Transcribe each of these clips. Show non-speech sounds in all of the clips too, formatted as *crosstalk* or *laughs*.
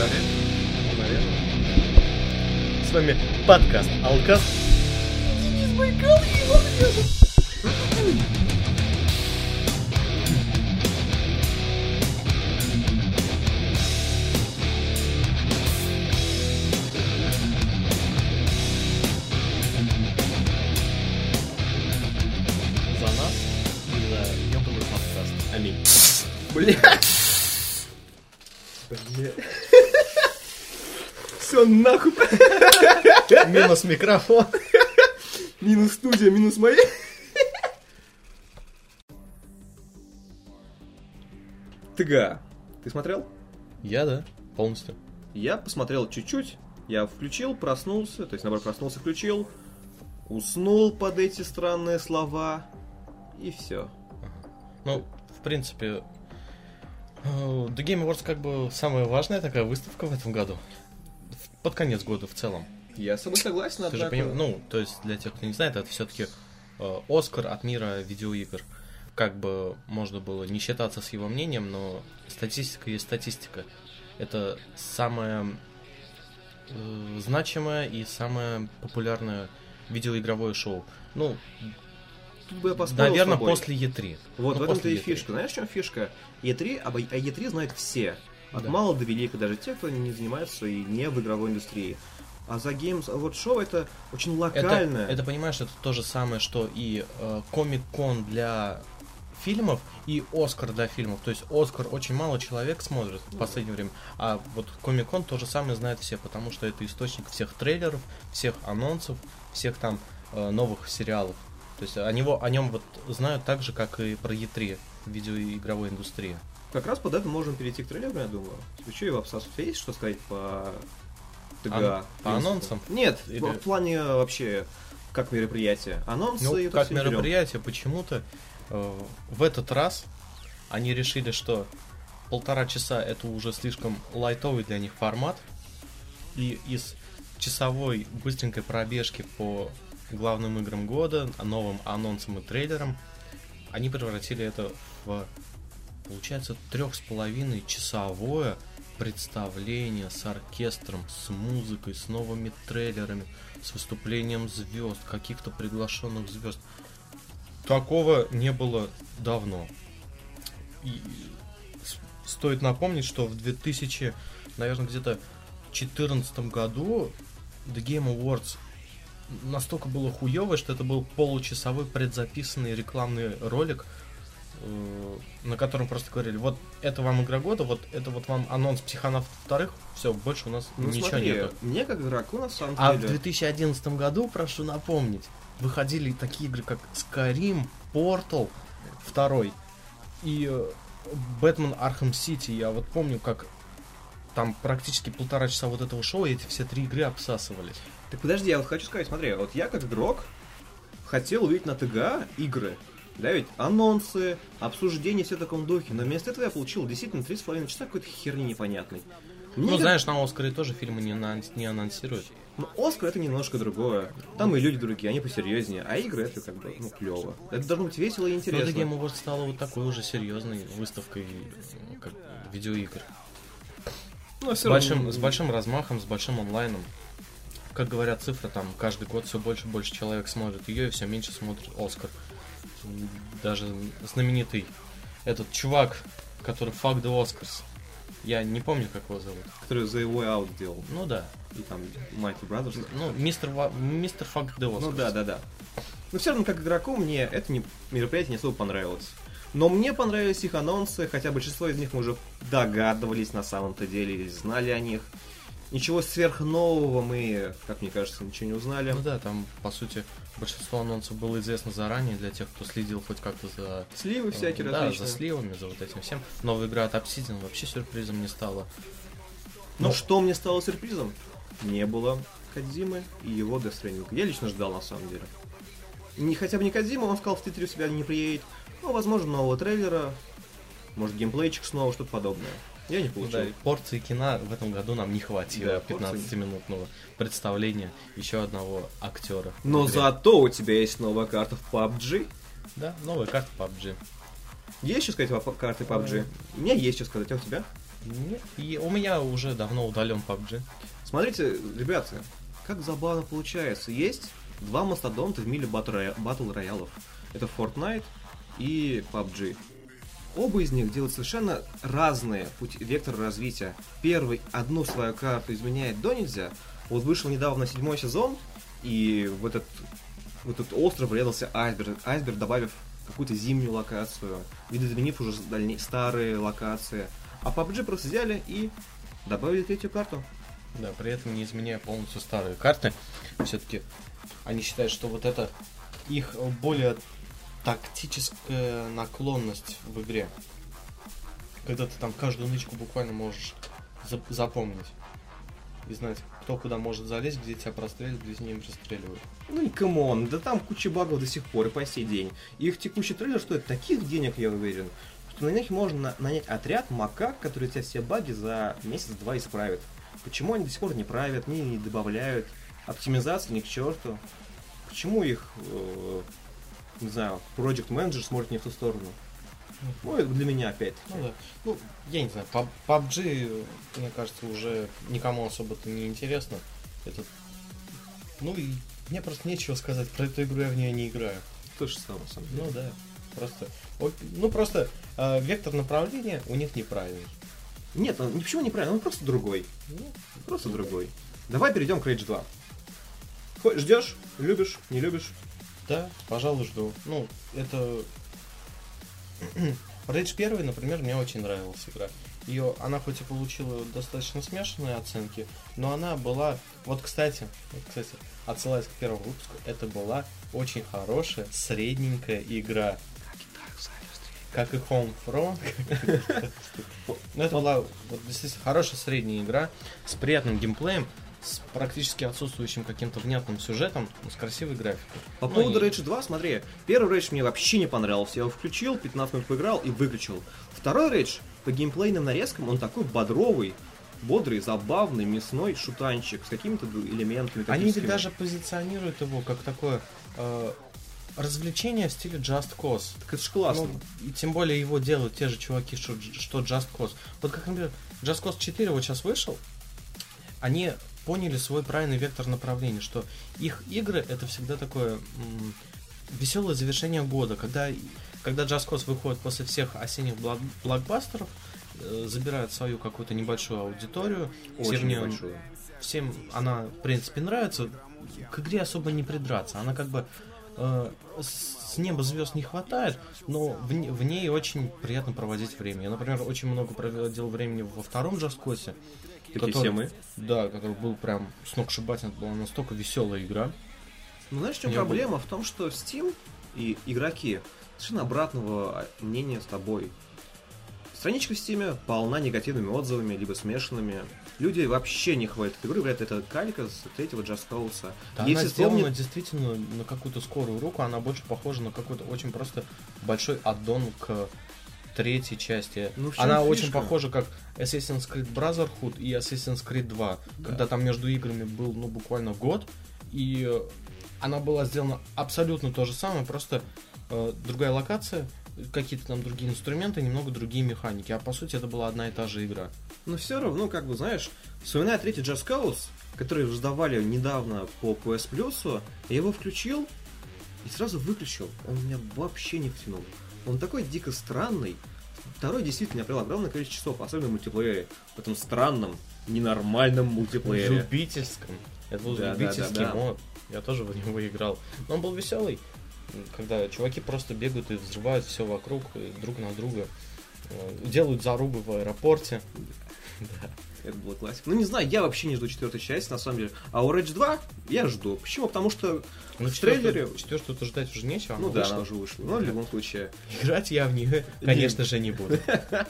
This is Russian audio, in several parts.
Наверное. С вами подкаст Алкас. Денис Байкал и Иван Рядов. За нас и за ёбаный подкаст. Аминь. Бля. Бля. Нахуй. *laughs* Минус микрофон. Минус студия, минус мои. ТГА. Ты смотрел? Я, да, полностью. Я посмотрел чуть-чуть. Я включил, проснулся, то есть, наоборот, проснулся, включил, уснул под эти странные слова, и все. Ну, в принципе, э, The Game Awards как бы самая важная такая выставка в этом году. Под конец года в целом. Я с тобой согласен, Ты же поним- Ну, то есть, для тех, кто не знает, это все-таки Оскар от мира видеоигр. Как бы можно было не считаться с его мнением, но статистика есть статистика. Это самое э, значимое и самое популярное видеоигровое шоу. Ну, Тут бы я поспорил наверное, после E3. Вот, Ну, в этом-то и E3. фишка. Знаешь, в чем фишка? E3, об о E3 знают все. От Да. мала до велика, даже те, кто не занимается и не в игровой индустрии. А за Games Award Show это очень Это, локальное. это, понимаешь, это то же самое, что и Комик-кон для фильмов и Оскар для фильмов. То есть Оскар очень мало человек смотрит в последнее время, а вот Комик-кон то же самое знают все, потому что это источник всех трейлеров, всех анонсов, всех там э, новых сериалов. То есть о, него, о нем вот знают так же, как и про E3 видеоигровой индустрии. Как раз под это можем перейти к трейлеру, я думаю. Что, его обсас? У тебя есть что сказать по ТГА? Ан- анонсам? Нет, Или- в плане вообще как мероприятие. Анонсы Ну, и это как мероприятие, почему-то э, в этот раз они решили, что полтора часа это уже слишком лайтовый для них формат. И из часовой быстренькой пробежки по главным играм года, новым анонсам и трейлерам, они превратили это в, получается, трех с половиной часовое представление с оркестром, с музыкой, с новыми трейлерами, с выступлением звезд, каких-то приглашенных звезд. Такого не было давно. И стоит напомнить, что в 2000, наверное, где-то 2014 году The Game Awards настолько было хуево, что это был получасовой предзаписанный рекламный ролик, на котором просто говорили, вот это вам игра года, вот это вот вам анонс психонавт вторых, все, больше у нас Ну ничего смотри, нету. мне как игроку на самом А в деле... 2011 году, прошу напомнить, выходили такие игры, как Skyrim, Portal 2 и э, Batman Arkham City. Я вот помню, как там практически полтора часа вот этого шоу, и эти все три игры обсасывались. Так подожди, я вот хочу сказать, смотри, вот я как игрок хотел увидеть на ТГА игры. Да, ведь анонсы, обсуждения, все в таком духе. Но вместо этого я получил действительно 3,5 часа какой-то херни непонятной. Мне ну, как- знаешь, на Оскаре тоже фильмы не, анонс- не анонсируют. Ну, Оскар это немножко другое. Там и люди другие, они посерьезнее. А игры это как бы, ну, клево. Это должно быть весело и Но интересно. The Game Awards стала вот такой уже серьезной выставкой как, видеоигр. Но С всё большим, равно- с большим размахом, с большим онлайном. Как говорят цифры, там каждый год все больше и больше человек смотрит ее, и все меньше смотрит Оскар. Даже знаменитый этот чувак, который Fuck the Oscars. Я не помню, как его зовут. Который The Way Out делал. Ну да. И там Mighty Brothers. Ну, мистер, мистер Fuck the Oscars. Ну да, да, да. Но все равно, как игроку, мне это не, мероприятие не особо понравилось. Но мне понравились их анонсы, хотя большинство из них мы уже догадывались на самом-то деле, или знали о них. Ничего сверхнового мы, как мне кажется, ничего не узнали. Ну да, там, по сути, большинство анонсов было известно заранее для тех, кто следил хоть как-то за Сливы всякие да, различные. за сливами, за вот этим всем. Новая игра от Obsidian вообще сюрпризом не стала. Но Ну. что мне стало сюрпризом? Не было Кадзимы и его Death Stranding. Я лично ждал, на самом деле. Не, хотя бы не Кадзима, он сказал, в Титре у себя не приедет. Ну, возможно, нового трейлера, может, геймплейчик снова, что-то подобное. Я не получил. Да, порции кино в этом году нам не хватило. Да, порции. 15-минутного представления еще одного актера. Но в зато у тебя есть новая карта в PUBG. Да, новая карта PUBG. Есть что сказать о карте PUBG? У меня есть что сказать, а у тебя? Нет, и у меня уже давно удален PUBG. Смотрите, ребята, как забавно получается. Есть два мастодонта в мире батл роялов. Это Fortnite и PUBG. Оба из них делают совершенно разные пути, векторы развития. Первый одну свою карту изменяет до нельзя. Вот вышел недавно седьмой сезон, и в этот, в этот остров врезался айсберг, айсберг добавив какую-то зимнюю локацию, видоизменив уже дальней, старые локации. А PUBG просто взяли и добавили третью карту. Да, при этом не изменяя полностью старые карты. Все-таки они считают, что вот это их более тактическая наклонность в игре. Когда ты там каждую нычку буквально можешь за- запомнить. И знать, кто куда может залезть, где тебя прострелят, где с ним расстреливают. Ну и come on, да там куча багов до сих пор и по сей день. Их текущий трейлер стоит таких денег, я уверен, что на них можно нанять отряд макак, который тебя все баги за месяц-два исправит. Почему они до сих пор не правят, не, не добавляют, оптимизации ни к черту. Почему их, э, не знаю, Project Manager смотрит не в ту сторону? Ну, это для меня опять. Ну да. Ну, я не знаю, Pub- PUBG, мне кажется, уже никому особо-то не интересно. Это... Ну и мне просто нечего сказать про эту игру, я в нее не играю. То же самое, на самом деле. Ну да, просто... Ну просто э, вектор направления у них неправильный. Нет, он ничего неправильно, он просто другой. Ну, Просто другой. Давай перейдем к Rage 2. Хо- Ждешь? Любишь? Не любишь? Да, пожалуй, жду. Ну, это... *clears throat* Rage 1, например, мне очень нравилась игра. Ее, она хоть и получила достаточно смешанные оценки, но она была... Вот, кстати, кстати, отсылаясь к первому выпуску, это была очень хорошая, средненькая игра. Как и Homefront. *laughs* Ну, это была действительно хорошая средняя игра с приятным геймплеем, с практически отсутствующим каким-то внятным сюжетом, но с красивой графикой. По Ну поводу и- Rage 2, смотри, первый Rage мне вообще не понравился. Я его включил, 15 минут поиграл и выключил. Второй Rage, по геймплейным нарезкам, он такой бодровый, бодрый, забавный, мясной шутанчик с какими-то элементами. Они ведь даже позиционируют его как такое э, развлечение в стиле Just Cause. Так это ж классно. Ну, и тем более его делают те же чуваки, что, что Just Cause. Вот как, например, Just Cause 4 вот сейчас вышел, они поняли свой правильный вектор направления, что их игры это всегда такое м, веселое завершение года, когда, когда Just Cause выходит после всех осенних блок- блокбастеров, э, забирает свою какую-то небольшую аудиторию, Очень неё- большой. всем она, в принципе, нравится. К игре особо не придраться. Она как бы э, с неба звезд не хватает, но в, в ней очень приятно проводить время. Я, например, очень много проводил времени во втором Джаскосе. Как и который- все мы. Да, который был прям сногсшибательный, это была настолько веселая игра. Ну, знаешь, в чем проблема? В том, что Steam и игроки совершенно обратного мнения с тобой. Страничка в Steam полна негативными отзывами, либо смешанными. Люди вообще не хвалят эту игру, говорят, это калька с третьего Just Cause. Да, Если она сделана вспомнить- действительно на какую-то скорую руку, она больше похожа на какой-то очень просто большой аддон к третьей части. Ну, она фишка? очень похожа как Assassin's Creed Brotherhood и Assassin's Creed 2, когда там между играми был ну буквально год, и она была сделана абсолютно то же самое, просто э, другая локация, какие-то там другие инструменты, немного другие механики, а по сути это была одна и та же игра. Но все равно, как бы, знаешь, вспоминая третий Just Cause, который раздавали недавно по PS Plus, я его включил и сразу выключил. Он меня вообще не втянул. Он такой дико странный. Второй действительно провел огромное количество часов, особенно в мультиплеере. В этом странном, ненормальном мультиплеере. Любительском. Это был Да, да, любительский да, да. мод. Я тоже в него играл. Но он был веселый, когда чуваки просто бегают и взрывают все вокруг, друг на друга. Э, Делают зарубы в аэропорте. *laughs* Да. Это было классика. Ну, не знаю, я вообще не жду четвертой части, на самом деле. А у Rage 2 я жду. Почему? Потому что Ну, в трейлере... Четвертую-то ждать уже нечего. Ну да, вышла. она уже вышла. Но в любом случае. Играть я в нее, конечно же, не буду.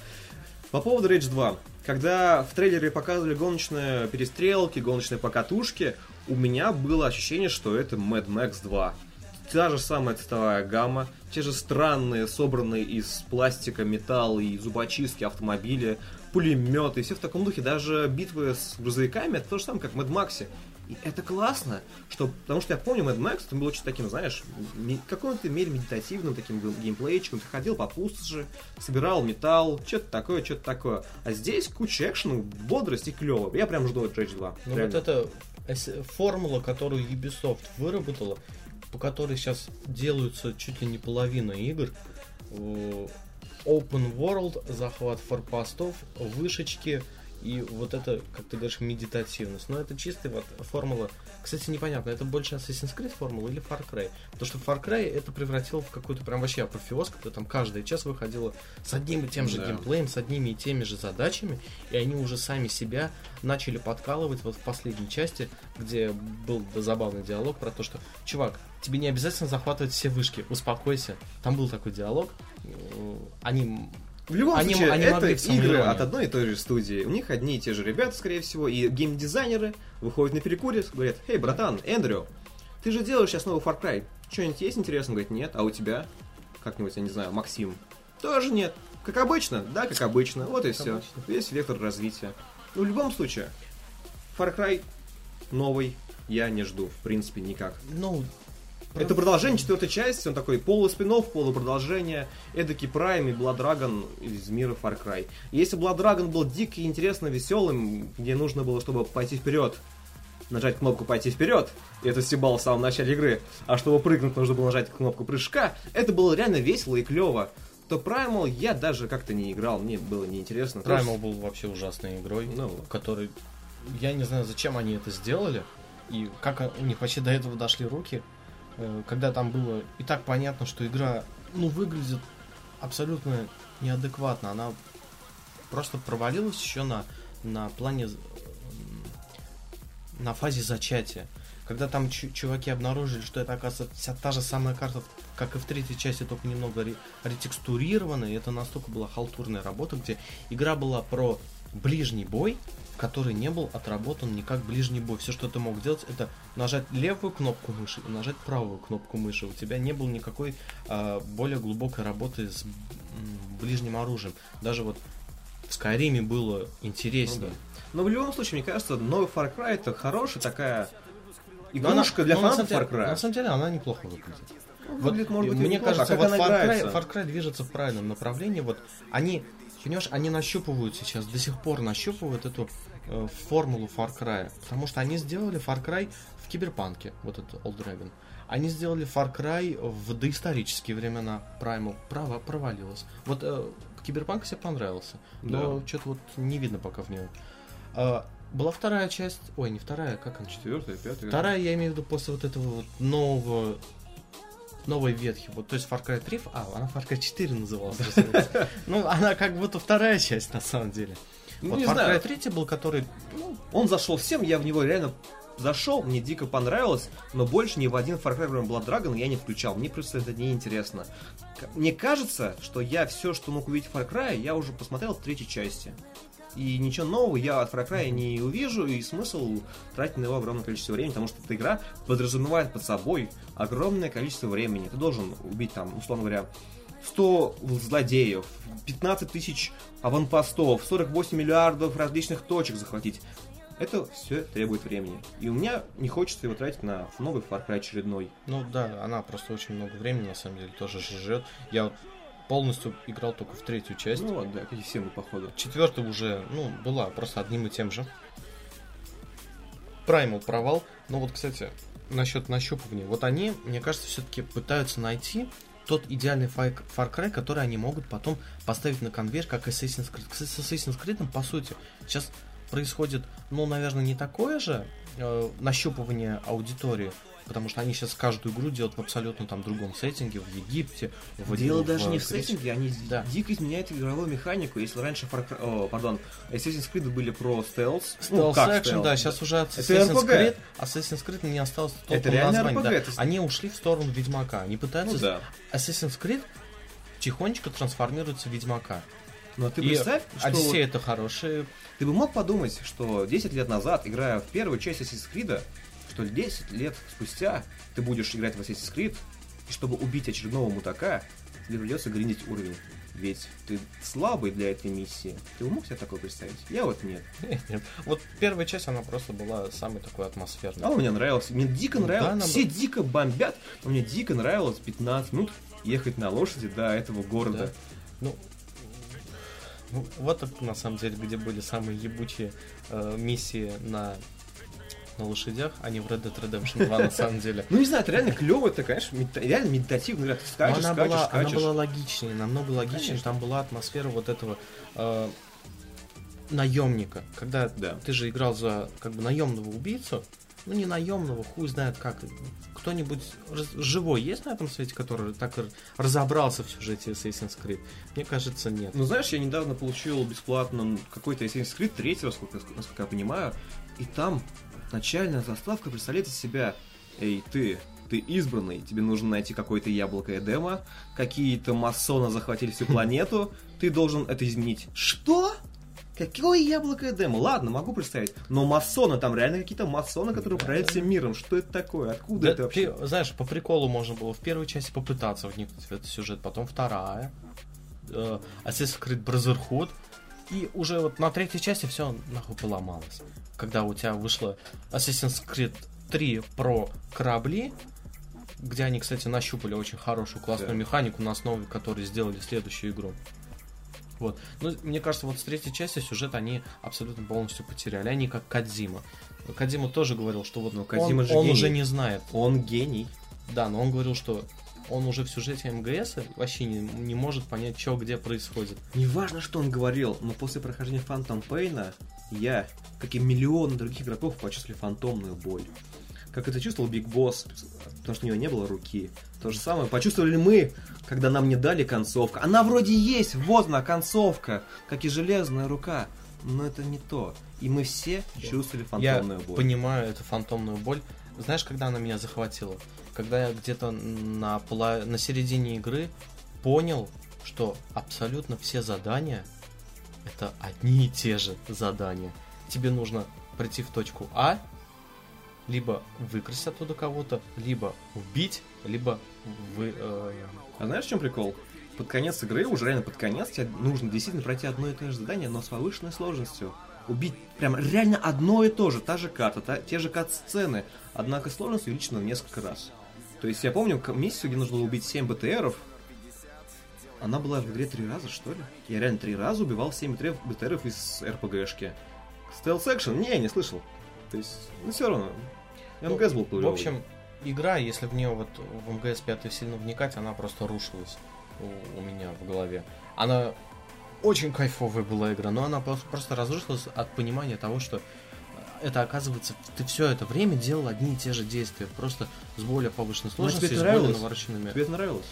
*laughs* По поводу Rage 2. Когда в трейлере показывали гоночные перестрелки, гоночные покатушки, у меня было ощущение, что это Mad Max 2. Та же самая цветовая гамма, те же странные, собранные из пластика, металла и зубочистки автомобили, пулеметы, все в таком духе. Даже битвы с грузовиками, это то же самое, как в Mad Max. И это классно, что, потому что я помню, Mad Max, это было что-то таким, знаешь, каком-то мере медитативным таким гейм- геймплейчиком. Ты ходил по пустоши, собирал металл, что-то такое, что-то такое. А здесь куча экшена, бодрость и клево. Я прям жду от Rage 2. Ну Реально. вот это формула, которую Ubisoft выработала, по которой сейчас делаются чуть ли не половина игр. Open World, захват форпостов, вышечки и вот это, как ты говоришь, медитативность. Но это чистая вот формула. Кстати, непонятно, это больше Assassin's Creed формула или Far Cry? Потому что Far Cry это превратило в какой-то прям вообще апофеоз, когда там каждая часть выходила с одним и тем же Да. геймплеем, с одними и теми же задачами, и они уже сами себя начали подкалывать вот в последней части, где был забавный диалог про то, что, чувак, тебе не обязательно захватывать все вышки, успокойся. Там был такой диалог. Они В любом Они- случае, они это игры от одной и той же студии. У них одни и те же ребята, скорее всего, и геймдизайнеры выходят на перекуре, говорят, «Эй, братан, Эндрю, ты же делаешь сейчас новый Far Cry. Что-нибудь есть интересно?» Говорит, «Нет». «А у тебя?» Как-нибудь, я не знаю, Максим. «Тоже нет». Как обычно? Да, как обычно. Вот и Как все. обычно. Весь вектор развития. Ну, в любом случае, Far Cry новый я не жду, в принципе, никак. ну, Это продолжение четвертой части, он такой полуспинов, полупродолжение, эдакий Prime и Blood Dragon из мира Far Cry. Если Blood Dragon был дико интересно веселым, где нужно было, чтобы пойти вперед, нажать кнопку «Пойти вперед», и это стебал в самом начале игры, а чтобы прыгнуть, нужно было нажать кнопку прыжка, это было реально весело и клево. То Primal я даже как-то не играл, мне было неинтересно. Primal был вообще ужасной игрой, Ну. который... Я не знаю, зачем они это сделали, и как у них вообще до этого дошли руки, когда там было и так понятно, что игра, ну, выглядит абсолютно неадекватно. Она просто провалилась еще на, на плане... на фазе зачатия. Когда там чу- чуваки обнаружили, что это, оказывается, та же самая карта, как и в третьей части, только немного ре- ретекстурирована, и это настолько была халтурная работа, где игра была про ближний бой, который не был отработан никак ближний бой. Все, что ты мог делать, это нажать левую кнопку мыши и нажать правую кнопку мыши. У тебя не было никакой а, более глубокой работы с ближним оружием. Даже вот в Скайриме было интереснее. Но в любом случае, мне кажется, новый Far Cry это хорошая такая Но она- игрушка для но на фанатов самом Far деле- Cry. На самом деле она неплохо выглядит. Выглядит, может быть, мне неплохо, кажется, а как вот Far Cry? Far Cry движется в правильном направлении. Вот они, понимаешь, они нащупывают сейчас, до сих пор нащупывают эту э, формулу Far Cry. Потому что они сделали Far Cry в киберпанке, вот этот Old Dragon. Они сделали Far Cry в доисторические времена. Primal право провалилась. Вот э, Киберпанк себе понравился. Но что-то вот не видно пока в нем. А, была вторая часть. Ой, не вторая, как она? Четвертая, пятая. Вторая, я имею в виду, после вот этого вот нового новой ветхи. Вот, то есть Far Cry 3, а, она Far Cry 4 называлась. Ну, она как будто вторая часть, на самом деле. Ну, Вот не Far знаю. Cry 3 был, который, ну, Он зашел всем, я в него реально зашел, мне дико понравилось, но больше ни в один Far Cry кроме Blood Dragon я не включал. Мне просто это неинтересно. К- Мне кажется, что я все, что мог увидеть в Far Cry, я уже посмотрел в третьей части. И ничего нового я от Far Cry не увижу, и смысл тратить на него огромное количество времени, потому что эта игра подразумевает под собой огромное количество времени. Ты должен убить там, условно говоря, 100 злодеев, 15 тысяч аванпостов, 48 миллиардов различных точек захватить. Это все требует времени. И у меня не хочется его тратить на новый Far Cry очередной. ну да, она просто очень много времени, на самом деле, тоже жрет. Я вот полностью играл только в третью часть. Ну вот, да, как и все мы, походу. Четвертая уже, ну, была просто одним и тем же. Primal провал. Но вот, кстати, насчет нащупывания. Вот они, мне кажется, все-таки пытаются найти тот идеальный Far Far Cry, который они могут потом поставить на конвейер, как Assassin's Creed. Кстати, с Assassin's Creed, по сути, сейчас происходит, ну, наверное, не такое же э, нащупывание аудитории, потому что они сейчас каждую игру делают в абсолютно там другом сеттинге, в Египте, в Дело даже не в сеттинге, они Да. дико изменяют игровую механику. Если раньше Far Cry, о, пардон, Assassin's Creed были про стелс, ну, Стелс как экшен, да, сейчас уже от Это Assassin's RPG. Creed, Assassin's Creed не осталось толком Это RPG, да. то есть- Они ушли в сторону Ведьмака. Они пытаются... Ну да. Assassin's Creed тихонечко трансформируется в Ведьмака. Но ты И представь, что вот Одиссея это хорошие... ты бы мог подумать, что 10 лет назад, играя в первую часть Assassin's Creed, что 10 лет спустя ты будешь играть в Assassin's Creed, и чтобы убить очередного мутака, тебе придется гриндить уровень. Ведь ты слабый для этой миссии. Ты мог себе такое представить? Я вот нет. *laughs* Нет. Вот первая часть, она просто была самой такой атмосферной. А мне нравилось. Мне дико Ну да, нравилось. она Все бы- дико бомбят, но мне дико нравилось 15 минут ехать на лошади до этого города. Да. Ну, ну, вот это на самом деле, где были самые ебучие э, миссии на, на лошадях, а не в Red Dead Redemption 2 на *laughs* самом деле. Ну не знаю, это реально клево, это, конечно, реально медитативно игра. Ты скачешь, она, скачешь, была, она скачешь. была логичнее, намного логичнее. Там была атмосфера вот этого э, наемника. Когда Да. ты же играл за как бы наемного убийцу, ну не наемного, хуй знает как. Кто-нибудь живой есть на этом свете, который так разобрался в сюжете Assassin's Creed? Мне кажется, нет. Ну, знаешь, я недавно получил бесплатно какой-то Assassin's Creed третьего, насколько, насколько я понимаю, и там начальная заставка представляет из себя «Эй, ты, ты избранный, тебе нужно найти какое-то яблоко Эдема, какие-то масоны захватили всю *laughs* планету, ты должен это изменить». Что? Какое яблоко Эдема? Ладно, могу представить. Но масоны, там реально какие-то масоны, которые управляют всем миром. Что это такое? Откуда Да, это вообще? ты, знаешь, по приколу можно было в первой части попытаться вникнуть в этот сюжет, потом вторая, э, Assassin's Creed Brotherhood, и уже вот на третьей части все нахуй поломалось. Когда у тебя вышло Assassin's Creed 3 про корабли, где они, кстати, нащупали очень хорошую классную Да. механику, на основе которой сделали следующую игру. Вот. Ну, мне кажется, вот с третьей части сюжет они абсолютно полностью потеряли. Они как Кадзима. Кадзима тоже говорил, что вот Но он, же он гений. уже не знает. Он гений. Да, но он говорил, что он уже в сюжете МГС вообще не, не может понять, что где происходит. Неважно, что он говорил, но после прохождения Фантом Пейна я, как и миллионы других игроков, почувствовали фантомную боль. Как это чувствовал Биг Босс, потому что у него не было руки. То же самое почувствовали мы, когда нам не дали концовка. Она вроде есть, вот она, концовка, как и железная рука. Но это не то. И мы все чувствовали Я фантомную боль. понимаю эту фантомную боль. Знаешь, когда она меня захватила? Когда я где-то на, пола- на середине игры понял, что абсолютно все задания это одни и те же задания. Тебе нужно прийти в точку А, либо выкрасть оттуда кого-то, либо убить, либо вы, э, А знаешь, в чем прикол? Под конец игры, уже реально под конец, тебе нужно действительно пройти одно и то же задание, но с повышенной сложностью. Убить прям реально одно и то же, та же карта, та- те же кат-сцены, однако сложность увеличена в несколько раз. То есть я помню миссию, где нужно было убить 7 БТРов, она была в игре три раза, что ли? Я реально три раза убивал 7 БТРов из РПГшки. Стелс экшен? Не, не слышал. То есть, ну все равно. Ну, МГС был В клевый. общем, игра, если в нее вот в МГС 5 сильно вникать, она просто рушилась у, у меня в голове. Она очень кайфовая была игра, но она просто, разрушилась от понимания того, что это оказывается, ты все это время делал одни и те же действия, просто с более повышенной Ну, а тебе сложностью, это с более нравилось? навороченными. Тебе это нравилось?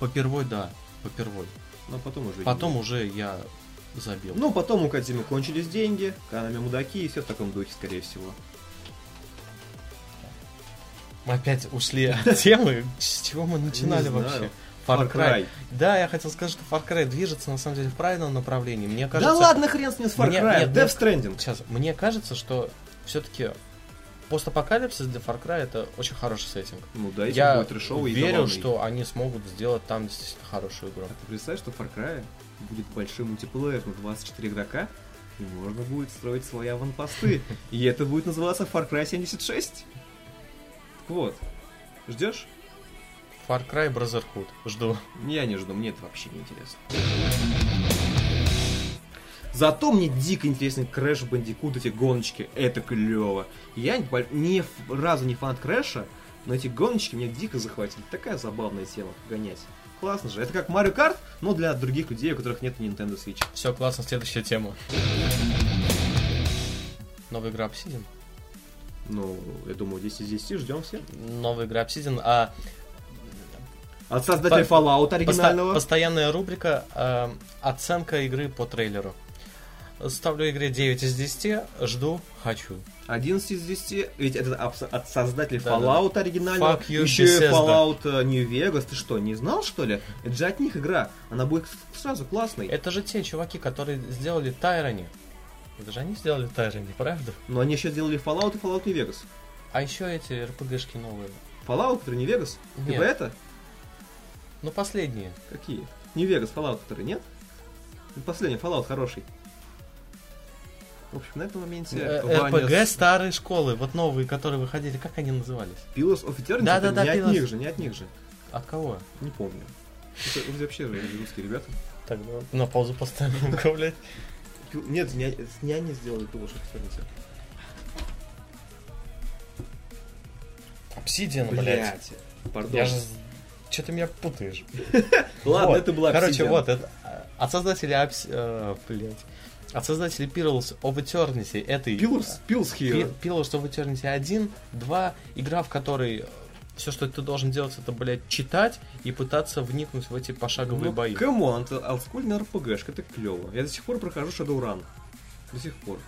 Попервой, да, попервой. Но потом уже... Потом уже я забил. Ну, потом у Кадзимы кончились деньги, Канами мудаки и все в таком духе, скорее всего. Мы опять ушли от *laughs* темы, с чего мы начинали Не знаю. вообще? Far Cry. Да, я хотел сказать, что Far Cry движется на самом деле в правильном направлении. Мне кажется, да ладно, хрен с ним с Far Мне- Cry, нет, Death Stranding. Сейчас, мне кажется, что все-таки постапокалипсис для Far Cry это очень хороший сеттинг. Ну да, если я будет трешовый и верю, забавный. что они смогут сделать там действительно хорошую игру. А ты представь, что Far Cry будет большой мультиплеер на 24 игрока, и можно будет строить свои аванпосты. *laughs* И это будет называться Far Cry 76. Так вот, ждешь? Far Cry Brotherhood. Жду. Я не жду, мне это вообще не интересно. Зато мне дико интересен Crash Bandicoot, эти гоночки, это клево. Я ни разу не фанат Крэша, но эти гоночки меня дико захватили. Такая забавная тема, гонять. Классно же. Это как Марио Карт, но для других людей, у которых нет Nintendo Switch. Все, классно, следующая тема. Новая игра Obsidian. Ну, я думаю, 10 из 10 ждем все. Новая игра Obsidian, а От создателя Fallout Посто- оригинального. постоянная рубрика э, оценка игры по трейлеру. Ставлю игре 9 из 10, жду, хочу. 11 из 10, ведь это от создателей Да, да, Fallout оригинального, Fuck you, еще и Bethesda. Fallout э, New Vegas, ты что, не знал что ли? Это же от них игра, она будет сразу классной. Это же те чуваки, которые сделали Тайрони. Это же они сделали Тайрони, правда? Но они еще сделали Fallout и Fallout New Vegas. А еще эти RPG-шки новые. Fallout, который New Vegas? Нет. Типа это? Ну, последние. Какие? Не Вегас, Fallout, который, нет? Последний Fallout хороший. В общем, на этом моменте Э, РПГ с- старые школы, вот новые, которые выходили, как они назывались? Pillars of Eternity, Да-да-да, это не Pillars. от них же, не от них же. От кого? Не помню. Это вообще же русские ребята. Так, на паузу поставим, *laughs* блядь. Нет, не, не они сделали Pillars of Eternity. Обсидиан, блядь. Блять. Пардон. Я же... Че ты меня путаешь? *laughs* Ладно, это была Короче, вот, это э, от создателей Обс- э, блядь. От создателей Pillars of Eternity этой... Pillars, Pillars Пи- Here. Pillars of Eternity 1, 2, игра, в которой все, что ты должен делать, это, блядь, читать и пытаться вникнуть в эти пошаговые Ну, бои. come on, это олдскульный РПГшка, это клево. Я до сих пор прохожу Shadowrun. До сих пор.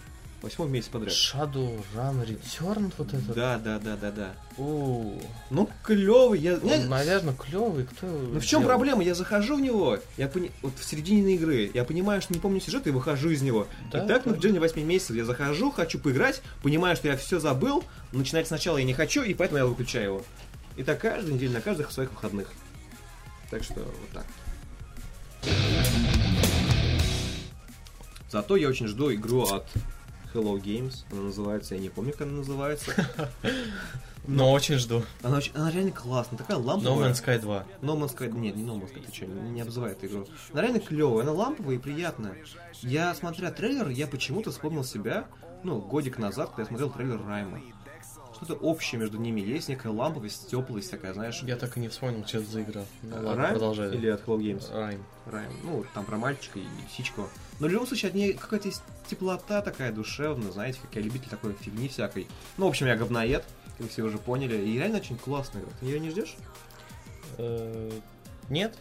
Восьмой месяц подряд. Shadowrun Return вот этот? Да, да, да, да, да. У, Ну, клевый. Я... он, я- наверное, клевый. Кто Ну в чем проблема? Я захожу в него, я пони... вот в середине игры, я понимаю, что не помню сюжет, и выхожу из него. Да, и так на да. протяжении 8 месяцев я захожу, хочу поиграть, понимаю, что я все забыл, начинать сначала я не хочу, и поэтому я выключаю его. И так каждую неделю на каждых своих выходных. Так что вот так. Зато я очень жду игру от Hello Games. Она называется, я не помню, как она называется. *laughs* Но очень жду. Она, очень- она реально классная, такая No ламповая. Man's Sky 2. No Man's Sky, нет, не No Man's Sky, ты что, не, не обзывай эту игру. Она реально клевая, она ламповая и приятная. Я, смотря трейлер, я почему-то вспомнил себя, ну, годик назад, когда я смотрел трейлер Райма. Что-то общее между ними есть, некая ламповость, теплость такая, знаешь. Я так и не вспомнил, что это за игра. Ну, ладно, Райм продолжай. или от Hello Games? Райм. Райм. Ну, там про мальчика и сичку. Но в любом случае от нее какая-то есть теплота такая душевная, знаете, как я любитель такой фигни всякой. Ну, в общем, я говноед, как все уже поняли, и реально очень классная игра. Ты ее не ждешь? Э, Нет,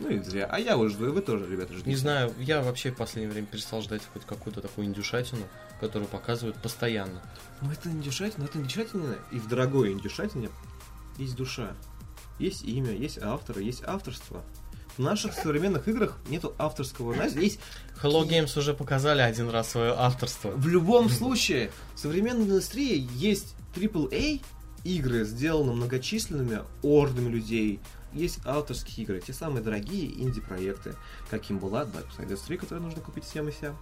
Ну и зря. А я уже жду, и вы тоже, ребята, ждите. не знаю. Я вообще в последнее время перестал ждать хоть какую-то такую индюшатину, которую показывают постоянно. Ну это индюшатина, это индюшатина, и в дорогой индюшатине есть душа. Есть имя, есть авторы, есть авторство. В наших современных играх нету авторского. Знаете, есть Hello Games уже показали один раз свое авторство. в любом случае в современной индустрии есть AAA игры, сделаны многочисленными ордами людей. Есть авторские игры, те самые дорогие инди-проекты, каким была Dark Siders 3, которую нужно купить всем и вся.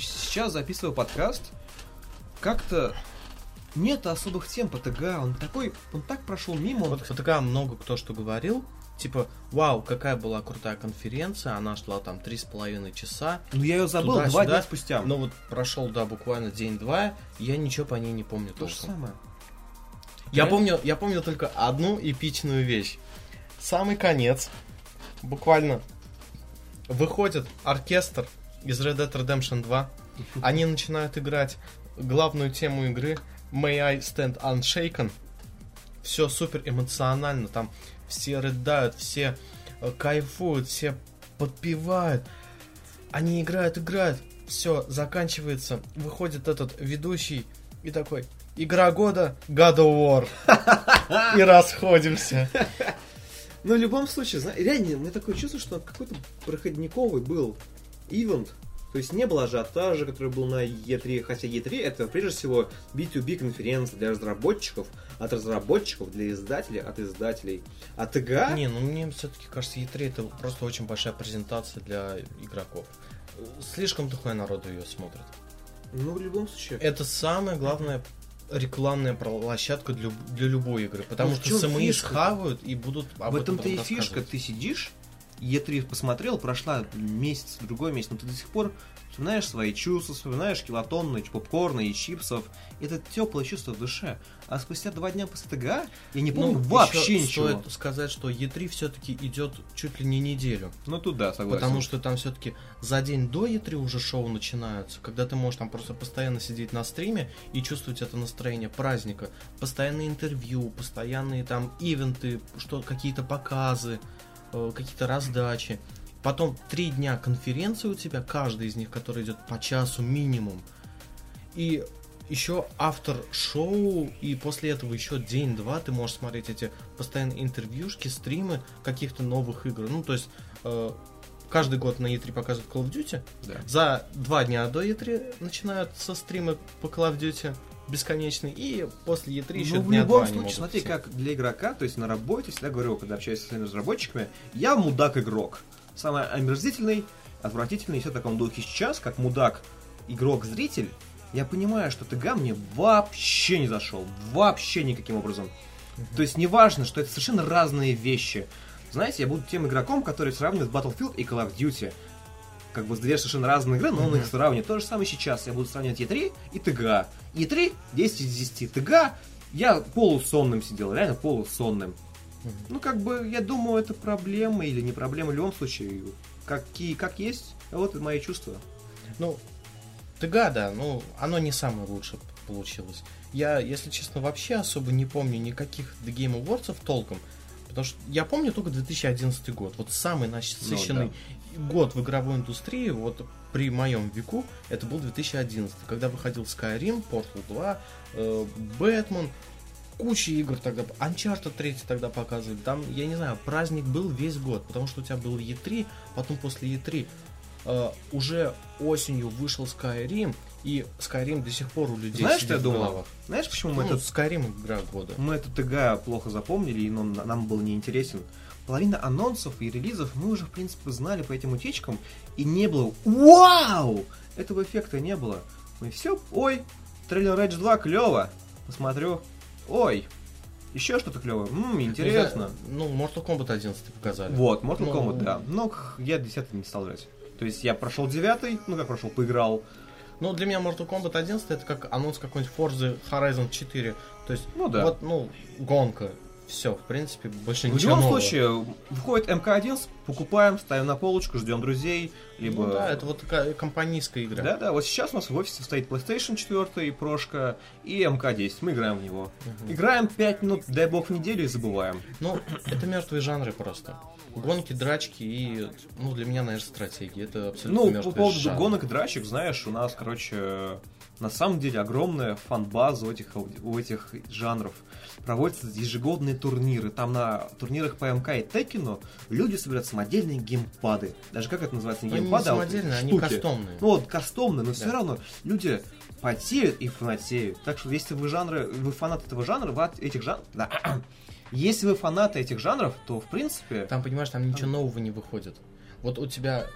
Сейчас записываю подкаст. Как-то нет особых тем по ТГ. Он такой, он так прошел мимо. Вот ФТК много кто что говорил. Типа, вау, какая была крутая конференция, она шла там три с половиной часа. Ну я ее забыл два дня спустя. Но вот прошел, да, буквально день-два, я ничего по ней не помню то же самое. Я помню, я помню только одну эпичную вещь. Самый конец. Буквально выходит оркестр из Red Dead Redemption 2. Они начинают играть главную тему игры May I Stand Unshaken. Все супер эмоционально. Там все рыдают, все э, кайфуют, все подпевают. Они играют, играют. Все, заканчивается. Выходит этот ведущий и такой. Игра года God of War. И расходимся. *laughs* Ну, в любом случае, реально, у меня такое чувство, что какой-то проходниковый был ивент. То есть не было ажиотажа, который был на E3, хотя E3 это прежде всего B2B конференция для разработчиков, от разработчиков для издателей, от издателей. А ТГ? Не, ну мне все-таки кажется, E3 это просто очень большая презентация для игроков. Слишком такое народу ее смотрит. Ну, в любом случае. Это самая главная рекламная площадка для, для любой игры. Потому Ну, в что СМИ фишка? схавают и будут об в этом этом-то и фишка. Ты сидишь, E3 посмотрел, прошла месяц, другой месяц, но ты до сих пор вспоминаешь свои чувства, вспоминаешь килотонны попкорна и чипсов. Это теплое чувство в душе. А спустя два дня после ТГА я не помню Ну, вообще ничего. Стоит сказать, что E3 все-таки идет чуть ли не неделю. Ну тут да, согласен. Потому что там все-таки за день до E3 уже шоу начинаются, когда ты можешь там просто постоянно сидеть на стриме и чувствовать это настроение праздника. Постоянные интервью, постоянные там ивенты, что какие-то показы, какие-то раздачи. Потом три дня конференции у тебя, каждый из них, который идет по часу минимум. И еще автор шоу, и после этого еще день-два ты можешь смотреть эти постоянные интервьюшки, стримы каких-то новых игр. Ну, то есть э, каждый год на E3 показывают Call of Duty. Да. За два дня до E3 начинаются стримы по Call of Duty. Бесконечный, и после E3 еще Ну, в любом случае, смотри, как для игрока, то есть на работе, всегда говорю, когда общаюсь со своими разработчиками, я мудак-игрок. Самый омерзительный, отвратительный и все в таком духе. Сейчас, как мудак, игрок-зритель, я понимаю, что ТГ мне вообще не зашел. Вообще никаким образом. То есть неважно, что это совершенно разные вещи. Знаете, я буду тем игроком, который сравнивает Battlefield и Call of Duty. Как бы две совершенно разные игры, но он Мгм. их сравнивает. То же самое сейчас. Я буду сравнивать E3 и ТГ. E3 10 из 10. ТГ я полусонным сидел, реально полусонным. Ну, как бы, я думаю, это проблема или не проблема в любом случае. Какие, как есть, вот и мои чувства. Ну, ТГ, да, ну, оно не самое лучшее получилось. Я, если честно, вообще особо не помню никаких The Game Awards толком, потому что я помню только 2011 год. Вот самый насыщенный год в игровой индустрии, вот при моем веку, это был 2011, когда выходил Skyrim, Portal 2, э, Бэтмен, куча игр тогда, Uncharted 3 тогда показывали, там, я не знаю, праздник был весь год, потому что у тебя был E3, потом после E3 э, уже осенью вышел Skyrim, и Skyrim до сих пор у людей Знаешь, что я думал? Знаешь, почему Ну, мы этот Skyrim игра года. Мы этот ТГ плохо запомнили, и он нам был неинтересен. Половина анонсов и релизов мы уже, в принципе, знали по этим утечкам, и не было «Вау!» Этого эффекта не было. Мы все, ой, трейлер Rage 2 клево. Посмотрю, ой, еще что-то клевое, Ммм, интересно. Ну, Mortal Kombat 11 показали. Вот, Mortal Ну, Kombat, да. Но я 10 не стал играть. То есть я прошел 9, ну как прошел, поиграл. Ну, для меня Mortal Kombat 11 это как анонс какой-нибудь Forza Horizon 4. То есть, Ну да. вот, ну, гонка. Все, в принципе, больше В ничего любом нового. случае, выходит МК-11, покупаем, ставим на полочку, ждем друзей, либо... Ну да, это вот такая компанийская игра. Да, да, вот сейчас у нас в офисе стоит PlayStation 4, прошка и МК-10. Мы играем в него. Мгм. Играем 5 минут, дай бог, в неделю и забываем. Ну, это мертвые жанры просто. Гонки, драчки и, ну, для меня, наверное, стратегии. Это абсолютно Ну, по поводу жанры. гонок и драчек, знаешь, у нас, короче, на самом деле огромная фан-база у этих, у этих жанров. Проводятся ежегодные турниры. Там на турнирах по МК и Текину люди собирают самодельные геймпады. Даже как это называется? Не Ну, они не геймпады, а вот самодельные, они штуки. кастомные. Ну вот кастомные, но все Да. равно люди потеют и фанатеют. Так что если вы жанры, вы фанат этого жанра, вы от этих жанров, да, *clears throat* если вы фанаты этих жанров, то в принципе, Там, понимаешь, там ничего нового не выходит. Вот у тебя,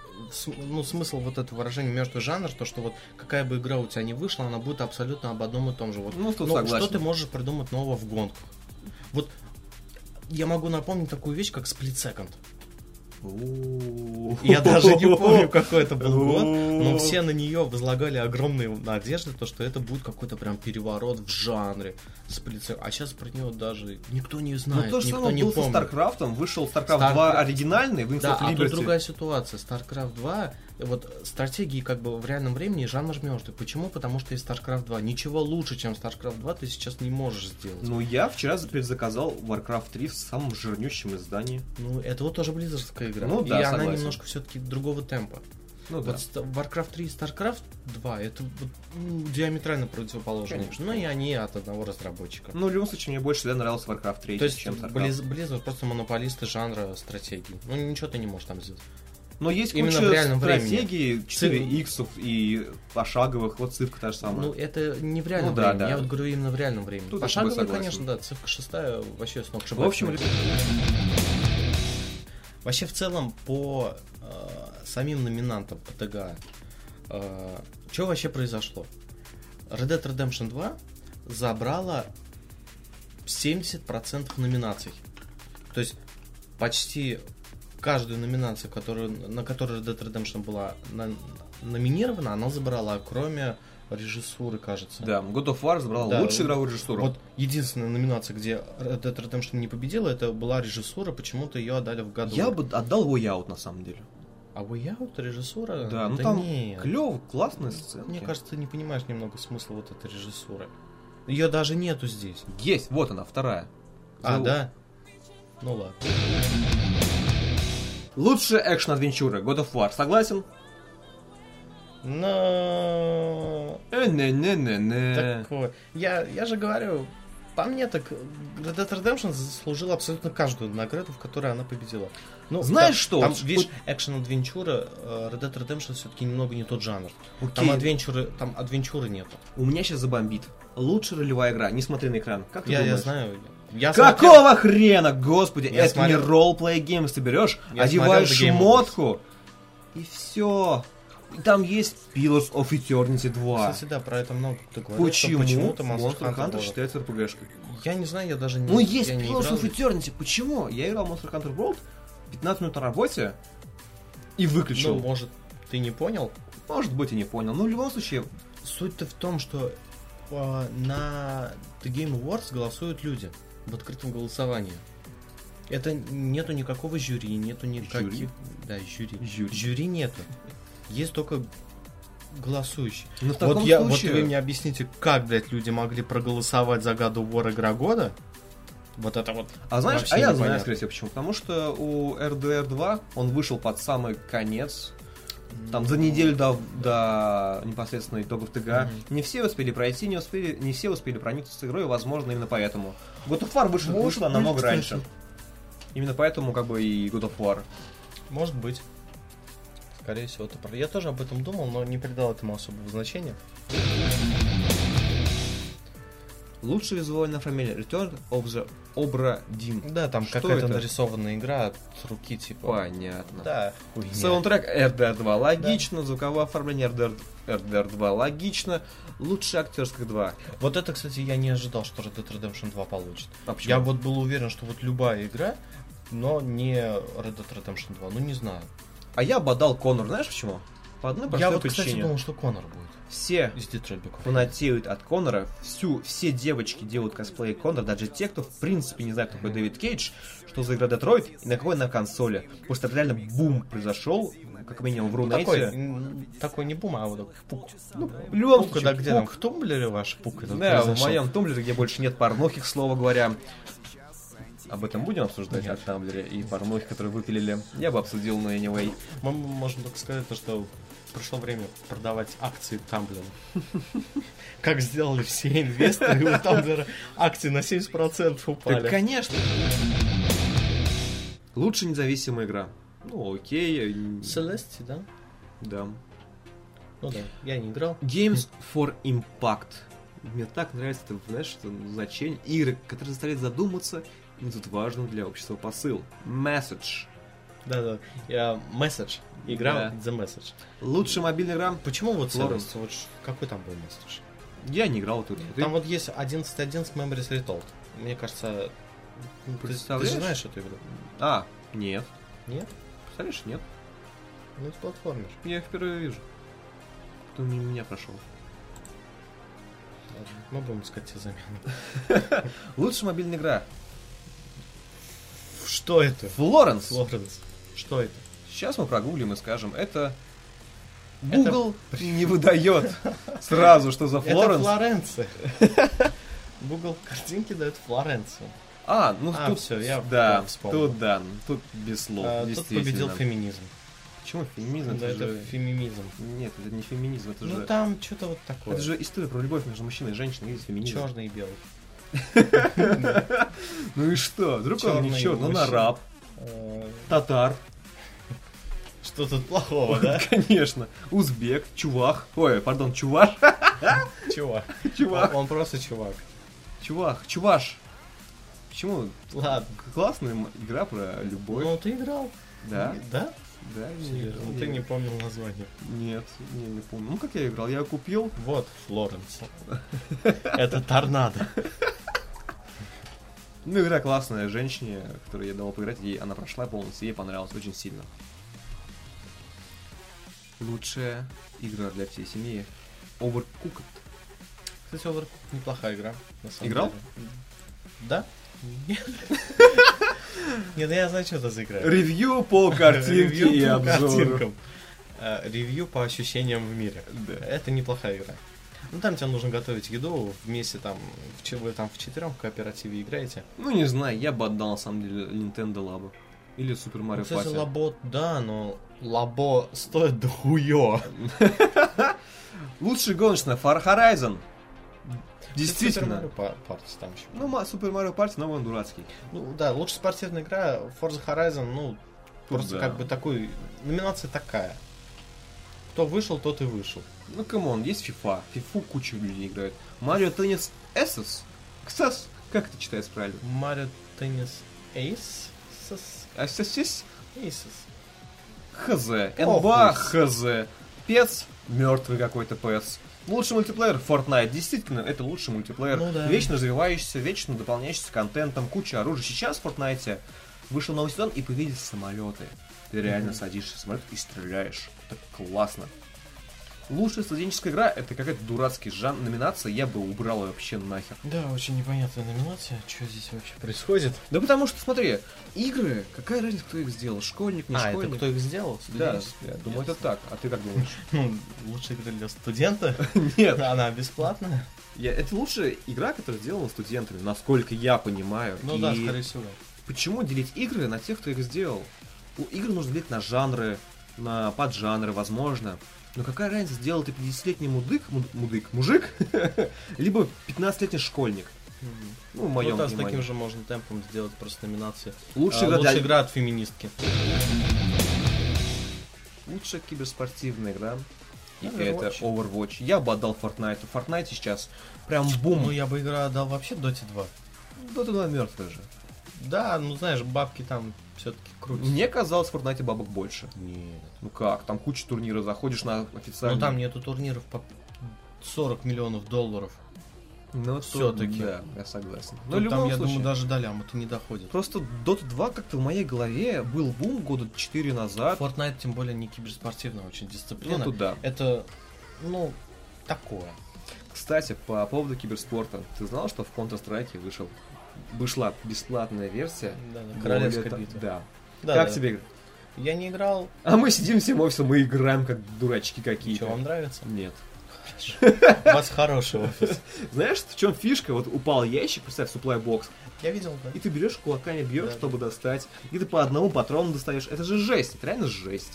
ну, смысл вот этого выражения мертвый жанр, то, что вот какая бы игра у тебя не вышла, она будет абсолютно об одном и том же. Вот, ну тут ну, согласен. что ты можешь придумать нового в гонках? Вот я могу напомнить такую вещь, как Split Second. Я даже не помню, какой это был год, но все на нее возлагали огромные надежды, то, что это будет какой-то прям переворот в жанре Split Second. А сейчас про него даже никто не Ну знает, то же никто самое не было со помнит. Старкрафтом, вышел Starcraft Starcraft- 2 оригинальный, Wings Да, of а тут другая ситуация. StarCraft 2, э, вот стратегии как бы в реальном времени жанр мертвый. Почему? Потому что есть StarCraft 2. Ничего лучше, чем StarCraft 2 ты сейчас не можешь сделать. Ну, я вчера предзаказал Warcraft 3 в самом жирнющем издании. Ну, это вот тоже близзардская игра. Ну и да, она согласен. немножко все-таки другого темпа. Ну да. Вот ста- Warcraft 3 и StarCraft 2 это вот, ну, диаметрально противоположные. Конечно. Ну и они от одного разработчика. Ну, в любом случае, мне больше всегда нравился Warcraft 3, То есть чем StarCraft. Близ, Blizzard просто монополисты жанра стратегий. Ну ничего ты не можешь там сделать. Но есть именно куча в реальном стратегий 4 и пошаговых, вот цифка та же самая. Ну, это не в реальном Ну да, времени. да. Я вот говорю именно в реальном времени. Тут согласен. конечно, да, цифра шестая вообще с ног в общем, Вообще, в целом, по э, самим номинантам по ТГА, что вообще произошло? Red Dead Redemption 2 забрала 70% номинаций. То есть, почти каждую номинацию, которую, на которую Red Dead Redemption была на- номинирована, она забрала, кроме режиссуры, кажется. да, God of War забрал Да. лучшую игровую режиссуру. Вот единственная номинация, где Red Dead Redemption не победила, это была режиссура, почему-то ее отдали в году. Я бы отдал Way Out, на самом деле. А Way Out режиссура? Да, ну там нет. клево, классная сцена. Мне кажется, ты не понимаешь немного смысла вот этой режиссуры. Ее даже нету здесь. Есть, вот она, вторая. А, За- да? Ну ладно. Лучшая экшн-адвенчура, God of War, согласен? Но... Э, не-не-не-не. Такое. Я, я же говорю, по мне так Red Dead Redemption заслужила абсолютно каждую награду, в которой она победила. Ну, Знаешь там- что, Там, вот- видишь, экшен-адвенчура, э, Red Dead Redemption все-таки немного не тот жанр. Окей. Там адвенчуры, там адвенчуры нету. У меня сейчас забомбит. Лучшая ролевая игра. Не смотри на экран. Как ты Я, я думаешь? знаю. Я смотрел- Какого хрена, господи, Я это смотрел- не ролплей геймс. Ты берешь, Я одеваешь смотрел шмотку, и все. Там есть Pillars of Eternity 2. Кстати, да, про это много кто говорит. Почему? Почему-то Monster, Monster Hunter, Hunter считается RPG-шкой. Я не знаю, я даже не Ну, есть я не Pillars играл. of Eternity. Почему? Я играл в Monster Hunter World 15 минут на работе и выключил. Ну, может, ты не понял? Может быть, и не понял. Но в любом случае, Суть-то в том, что э, на The Game Awards голосуют люди в открытом голосовании. Это нету никакого жюри, нету никаких... Жюри? Да, жюри. Жюри. Жюри нету. Есть только голосующие. ну, в таком Вот, я, случае... вот вы мне объясните, как, блядь, люди могли проголосовать за of War игра года? Вот это вот. А знаешь, а я непонятно. знаю, скорее всего, почему. Потому что у RDR 2 он вышел под самый конец, там за неделю до, до непосредственно итогов ТГА. Мгм. Не все успели пройти, не успели, не все успели проникнуться с игрой, возможно, именно поэтому. God of War вышел, Может вышла намного кстати. раньше. Именно поэтому, как бы, и God of War. Может быть. Скорее всего, это правда. Я тоже об этом думал, но не придал этому особого значения. Лучшее визуальное оформление Return of the Obra Dinn. Да, там какая-то нарисованная игра от руки, типа. Понятно. Да, хуйня. Саундтрек RDR 2 логично, звуковое оформление RDR, RDR 2 логично, лучшая актерская 2. Вот это, кстати, я не ожидал, что Red Dead Redemption 2 получит. А почему? Я вот был уверен, что вот любая игра, но не Red Dead Redemption 2. Ну, не знаю. А я бодал Конор, знаешь почему? По одной простой я вот, причине. кстати, думал, что Конор будет Все из Human. фанатеют от Конора, всю, все девочки делают косплей Конора, даже те, кто в принципе не знает, кто такой Дэвид Кейдж, что за игра Детройт и на какой на консоли. Потому что реально бум произошел, как минимум в Такой, Рунете. м, такой не бум, а вот такой пук. Ну, в любом Пук, случае, да, где там, пук. в Тумблере ваш пук этот Да, в произошел? моем тумблере, где больше нет порнухи, к слову говоря. Об этом будем обсуждать о Тамблере и порнухе, которые выпилили. Я бы обсудил, но anyway. Мы можем только сказать, то, что пришло время продавать акции Тамблера. *laughs* Как сделали все инвесторы, у Тамблера акции на 70% Так, упали. конечно. Лучшая независимая игра. Ну, окей. э, Celeste, да? Да. Ну да, я не играл. Games for Impact. Мне так нравится это, знаешь, это значение. Игры, которые заставляют задуматься и несут важный для общества посыл. Message. Да-да, я Message. Игра Да. The Message. Лучшая мобильная игра. Почему вот. Celeste? Вот какой там был Message? Я не играл в эту игру. Ты? Там вот есть 11.11 Memories Retold. Мне кажется, ну, ты, ты Представляешь? знаешь эту игру? А, нет. Нет? Представляешь, нет. Ну, это платформер. Я их впервые вижу. Кто мимо меня прошел. Ладно, Мы будем искать тебе замену. *laughs* Лучшая мобильная игра. Что это? Флоренс. Флоренс. Что это? Сейчас мы прогуглим и скажем, это Google не выдает сразу, что за Это Флоренс. Флоренция. Google картинки дает Флоренцию. А, ну А, тут, всё, я да, вспомнил. тут да, тут без слов, А, Тут победил феминизм. Почему феминизм? Да, это это же... феминизм. Нет, это не феминизм, это Ну же... там что-то вот такое. Это же история про любовь между мужчиной и женщиной, есть феминизм. черный и белый. Ну и что? Вдруг он не черный, он араб, татар, Что тут плохого, да? *laughs* конечно, узбек, чувах, ой, пардон, чуваш, Чувак. чувак, Он просто чувак. чувах, чуваш. Почему? Ладно. Классная игра про любовь. Ну ты играл? Да, Да? да. Серьезно? не- Ты не помнил название. Нет, не, не помню. Ну как я играл? Я купил. Вот, Флоренс. Это торнадо. Ну, игра классная, женщине, которой я дал поиграть, ей она прошла полностью, ей понравилось очень сильно. Лучшая игра для всей семьи. Overcooked. Кстати, Overcooked неплохая игра. на самом Играл? деле. Да? Нет. *laughs* Нет, ну я знаю, что это за игра. Ревью по картинке и обзору. Э, Ревью по ощущениям в мире. Да. Это неплохая игра. Ну там тебе нужно готовить еду вместе там, в, вы там в четвером в кооперативе играете. Ну, не знаю, я бы отдал, на самом деле, Nintendo Labo. Или Super Mario Ну, кстати, Party. лабо, да, но лабо стоит дохуё. Лучший гоночная Far Horizon. Действительно. Super Mario Pa- Party там еще. Ну, ма- Super Mario Party, но он дурацкий. Ну да, лучшая спортивная игра Forza Horizon, ну, просто да. как бы такой, номинация такая. Кто вышел, тот и вышел. Ну, come on, есть FIFA. FIFA куча людей играют. Mario Tennis Aces. Ксас. Как это читается правильно? Mario Tennis Ace? Ассасис? Aces. Хз. Ох НБА. Хз. PES. Мертвый какой-то PES. Лучший мультиплеер Fortnite. Действительно, это лучший мультиплеер. Ну да. Вечно развивающийся, вечно дополняющийся контентом, куча оружия. Сейчас в Fortnite вышел новый сезон и появились самолеты. Ты реально садишься в самолет и стреляешь. Это классно. Лучшая студенческая игра это какая-то дурацкий жанр, номинация, я бы убрал ее вообще нахер. Да, очень непонятная номинация. Что здесь вообще происходит? Да потому что, смотри, игры, какая разница, кто их сделал, школьник, не а, школьник. это кто их сделал? Да, я думаю, это так. А ты как думаешь? *laughs* Ну, лучшая игра для студента. *laughs* Нет, Она бесплатная. я- это лучшая игра, которая сделана студентами, насколько я понимаю. Ну И да, скорее всего. Почему делить игры на тех, кто их сделал? У игр нужно делить на жанры, на поджанры, возможно. Но какая разница, сделал ты 50-летний мудык, му- мудык, мужик, *laughs* либо 15-летний школьник. Ну, в моем Ну да, с таким же можно темпом сделать просто номинации. Лучшая игра лучшая игра от феминистки. Лучшая киберспортивная игра. И Да, это Overwatch. Overwatch. Я бы отдал Fortnite. В Fortnite сейчас прям бум. Ну, я бы игра отдал вообще Dota 2. Dota 2 мертвая же. Да, ну знаешь, бабки там все-таки крутятся. Мне казалось, в Fortnite бабок больше. Нет. Ну как, там куча турниров, заходишь на официальный... Ну там нету турниров по 40 миллионов долларов. Ну, всё-таки. Да, я согласен. Ну, Но в там, любом я случае, думаю, даже до ляма-то не доходит. Просто Dota 2 как-то в моей голове был бум года 4 назад. Fortnite, тем более, не киберспортивная очень дисциплина. Ну, тут да. Это, ну, такое. Кстати, по поводу киберспорта. Ты знал, что в Counter-Strike вышел вышла бесплатная версия? Да, да, королевская та- битва. Да. Да, как да. тебе? Я не играл. А мы сидим всем офисом, мы играем как дурачки какие-то. Что, вам нравится? Нет. У вас хороший офис. *laughs* Знаешь, в чем фишка? Вот упал ящик, представь, supply бокс, Я видел, да. и ты берешь кулаками бьешь, Да. чтобы достать, и ты по одному патрону достаешь. Это же жесть, это реально жесть.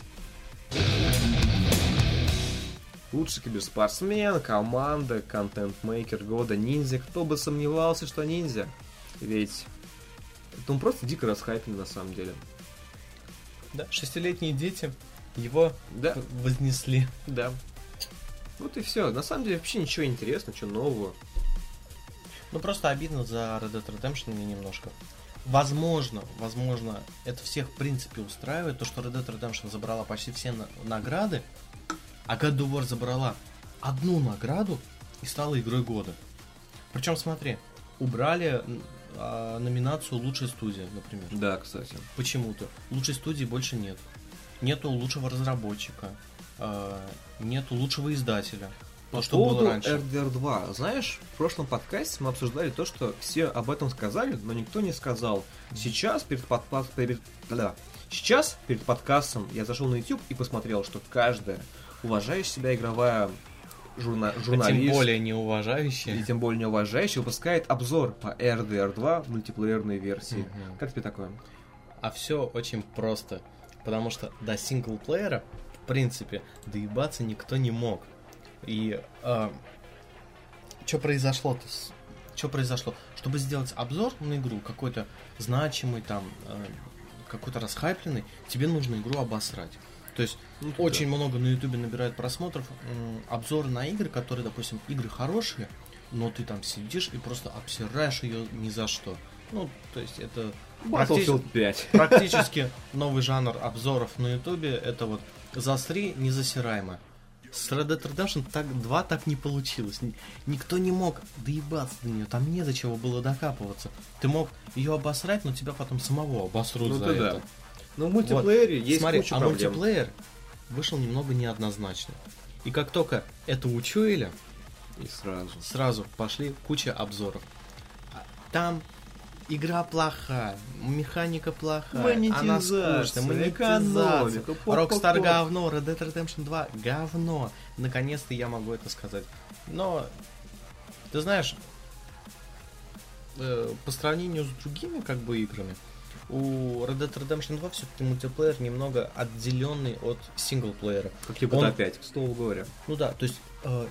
Лучший киберспортсмен, команда, контент-мейкер года, ниндзя. Кто бы сомневался, что ниндзя? Ведь он просто дико расхайпен на самом деле. Да, шестилетние дети его Да, вознесли. да. Вот и все. На самом деле вообще ничего интересного, ничего нового. Ну просто обидно за Red Dead Redemption мне немножко. Возможно, возможно, это всех в принципе устраивает, то, что Red Dead Redemption забрала почти все на- награды, а God of War забрала одну награду и стала игрой года. Причем, смотри, убрали а, номинацию лучшая студия, например. Да, кстати. Почему-то. Лучшей студии больше нет. Нету лучшего разработчика. а, нету лучшего издателя. По что поводу было раньше. RDR 2. Знаешь, в прошлом подкасте мы обсуждали то, что все об этом сказали, но никто не сказал. Сейчас перед, подпа- перед- да, сейчас перед подкастом я зашел на YouTube и посмотрел, что каждая уважающая себя игровая журна- А журналист тем более и неуважающие. тем более неуважающая выпускает обзор по RDR 2 мультиплеерной версии. Мгм. Как тебе такое? А все очень просто. Потому что до синглплеера, в принципе, доебаться никто не мог. И что произошло-то? Что произошло? Чтобы сделать обзор на игру, какой-то значимый, там, э, какой-то расхайпленный, тебе нужно игру обосрать. То есть Ну, тут очень много на ютубе набирает просмотров обзоры на игры, которые, допустим, игры хорошие, но ты там сидишь и просто обсираешь ее ни за что. Ну, то есть это да. Battlefield 5. *laughs* практически новый жанр обзоров на ютубе. Это вот засри незасираемо. С Red Dead Redemption так, 2 так не получилось. Ни- Никто не мог доебаться до нее, там не до чего было докапываться. Ты мог ее обосрать, но тебя потом самого обосрут Ну за ты да. Но в мультиплеере есть Смотри, куча а проблем. мультиплеер вышел немного неоднозначно. И как только это учуяли, И сразу. сразу пошли куча обзоров. А Там игра плохая, механика плохая, она скучная, монетизация. Rockstar говно, Red Dead Redemption 2 говно. Наконец-то я могу это сказать. Но, ты знаешь, э, по сравнению с другими как бы играми, у Red Dead Redemption 2 все-таки мультиплеер немного отделенный от синглплеера. Как и GTA 5, к слову говоря. Ну да, то есть э,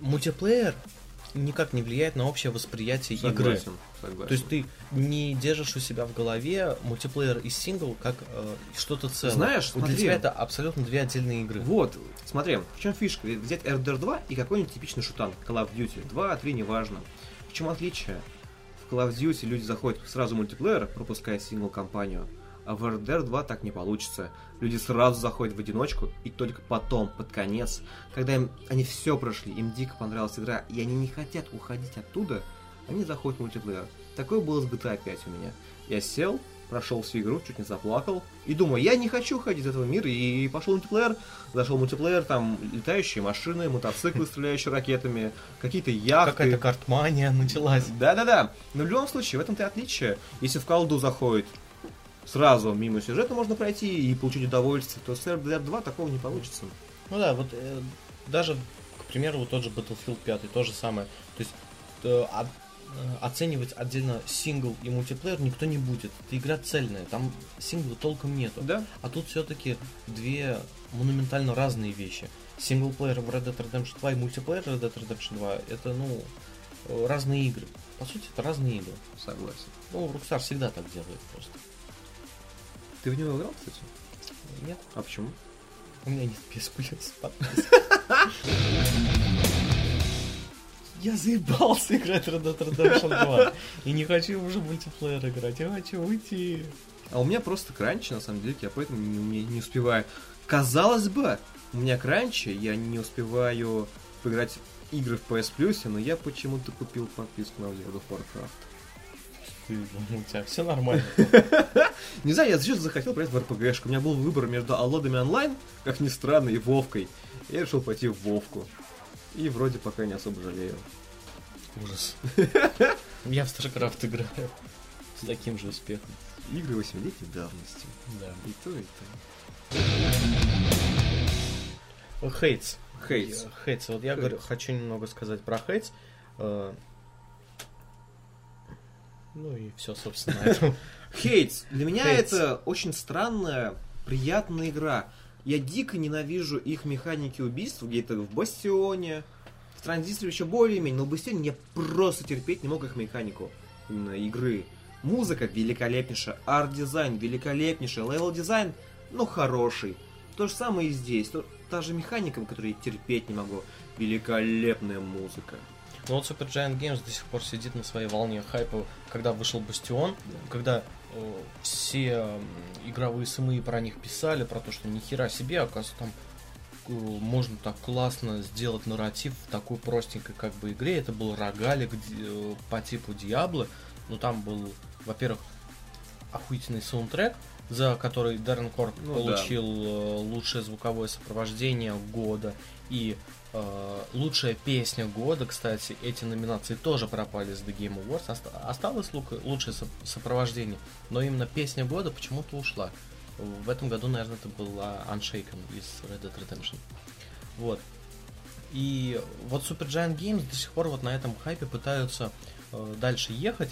мультиплеер никак не влияет на общее восприятие игры. Согласен, согласен. То есть ты не держишь у себя в голове мультиплеер и сингл как э, что-то целое. Знаешь, Вот для смотри. тебя это абсолютно две отдельные игры. Вот, смотри, в чем фишка? Ведь Взять RDR 2 и какой-нибудь типичный шутан, Call of Duty 2, 3, неважно. В чем отличие? В Call of Duty люди заходят сразу в мультиплеер, пропуская сингл-компанию, а в RDR 2 так не получится. Люди сразу заходят в одиночку, и только потом, под конец, когда им, они все прошли, им дико понравилась игра, и они не хотят уходить оттуда, они заходят в мультиплеер. Такое было с GTA 5 у меня. Я сел, прошел всю игру, чуть не заплакал, и думаю, я не хочу ходить из этого мира, и пошел мультиплеер, зашел мультиплеер, там летающие машины, мотоциклы, стреляющие ракетами, какие-то яхты. Какая-то картмания началась. Да-да-да. Но в любом случае, в этом-то и отличие. Если в колду заходит сразу мимо сюжета можно пройти и получить удовольствие, то с RDR 2 такого не получится. Ну да, вот э, даже, к примеру, вот тот же Battlefield 5, то же самое. То есть э, от- э, оценивать отдельно сингл и мультиплеер никто не будет. Это игра цельная, там сингла толком нету. Да? А тут все-таки две монументально разные вещи. Синглплеер в Red Dead Redemption 2 и мультиплеер Red Dead Redemption 2 это, ну, э, разные игры. По сути, это разные игры. Согласен. Ну, Rockstar всегда так делает просто. Ты в него играл, кстати? Нет, А почему? у меня нет PS Plus. *laughs* Я заебался играть в Red Dead Redemption 2. И не хочу уже мультиплеер играть, я хочу уйти. А у меня просто кранч, на самом деле, я поэтому не, не- не успеваю. Казалось бы, у меня кранчи, я не успеваю поиграть в игры в PS Plus, но я почему-то купил подписку на World of Warcraft. Ты, У тебя все нормально. *laughs* Не знаю, я зачем захотел поиграть в РПГшку. У меня был выбор между Аллодами онлайн, как ни странно, и Вовкой. Я решил пойти в Вовку. И вроде пока не особо жалею. Ужас. *laughs* Я в StarCraft играю. С таким же успехом. Игры 8-летней давности. Да. И то, и то. Хейтс. Хейтс. Хейтс. Вот я говорю, хочу немного сказать про Хейтс. Э, Ну и все, собственно, на этом. *laughs* Хейтс. Для меня это очень странная, приятная игра. Я дико ненавижу их механики убийств, где-то в Бастионе, в Транзисторе еще более-менее, но в Бастионе я просто терпеть не мог их механику именно игры. Музыка великолепнейшая, арт-дизайн великолепнейший, левел-дизайн, ну, хороший. То же самое и здесь. То- та же механика, которую я терпеть не могу. Великолепная музыка. Ну вот Supergiant Games до сих пор сидит на своей волне хайпа, когда вышел Бастион, когда э, все м, игровые СМИ про них писали, про то, что ни хера себе, оказывается, там э, можно так классно сделать нарратив в такой простенькой как бы игре. Это был рогалик э, по типу Диабло, но там был, во-первых, охуительный саундтрек, за который Даррен Корп Ну получил э, лучшее звуковое сопровождение года и э, лучшая песня года, кстати, эти номинации тоже пропали с The Game Awards. Оста- осталось лучшее соп- сопровождение, но именно песня года почему-то ушла. В этом году, наверное, это была Unshaken из Red Dead Redemption. Вот. И вот Super Giant Games до сих пор вот на этом хайпе пытаются э, дальше ехать,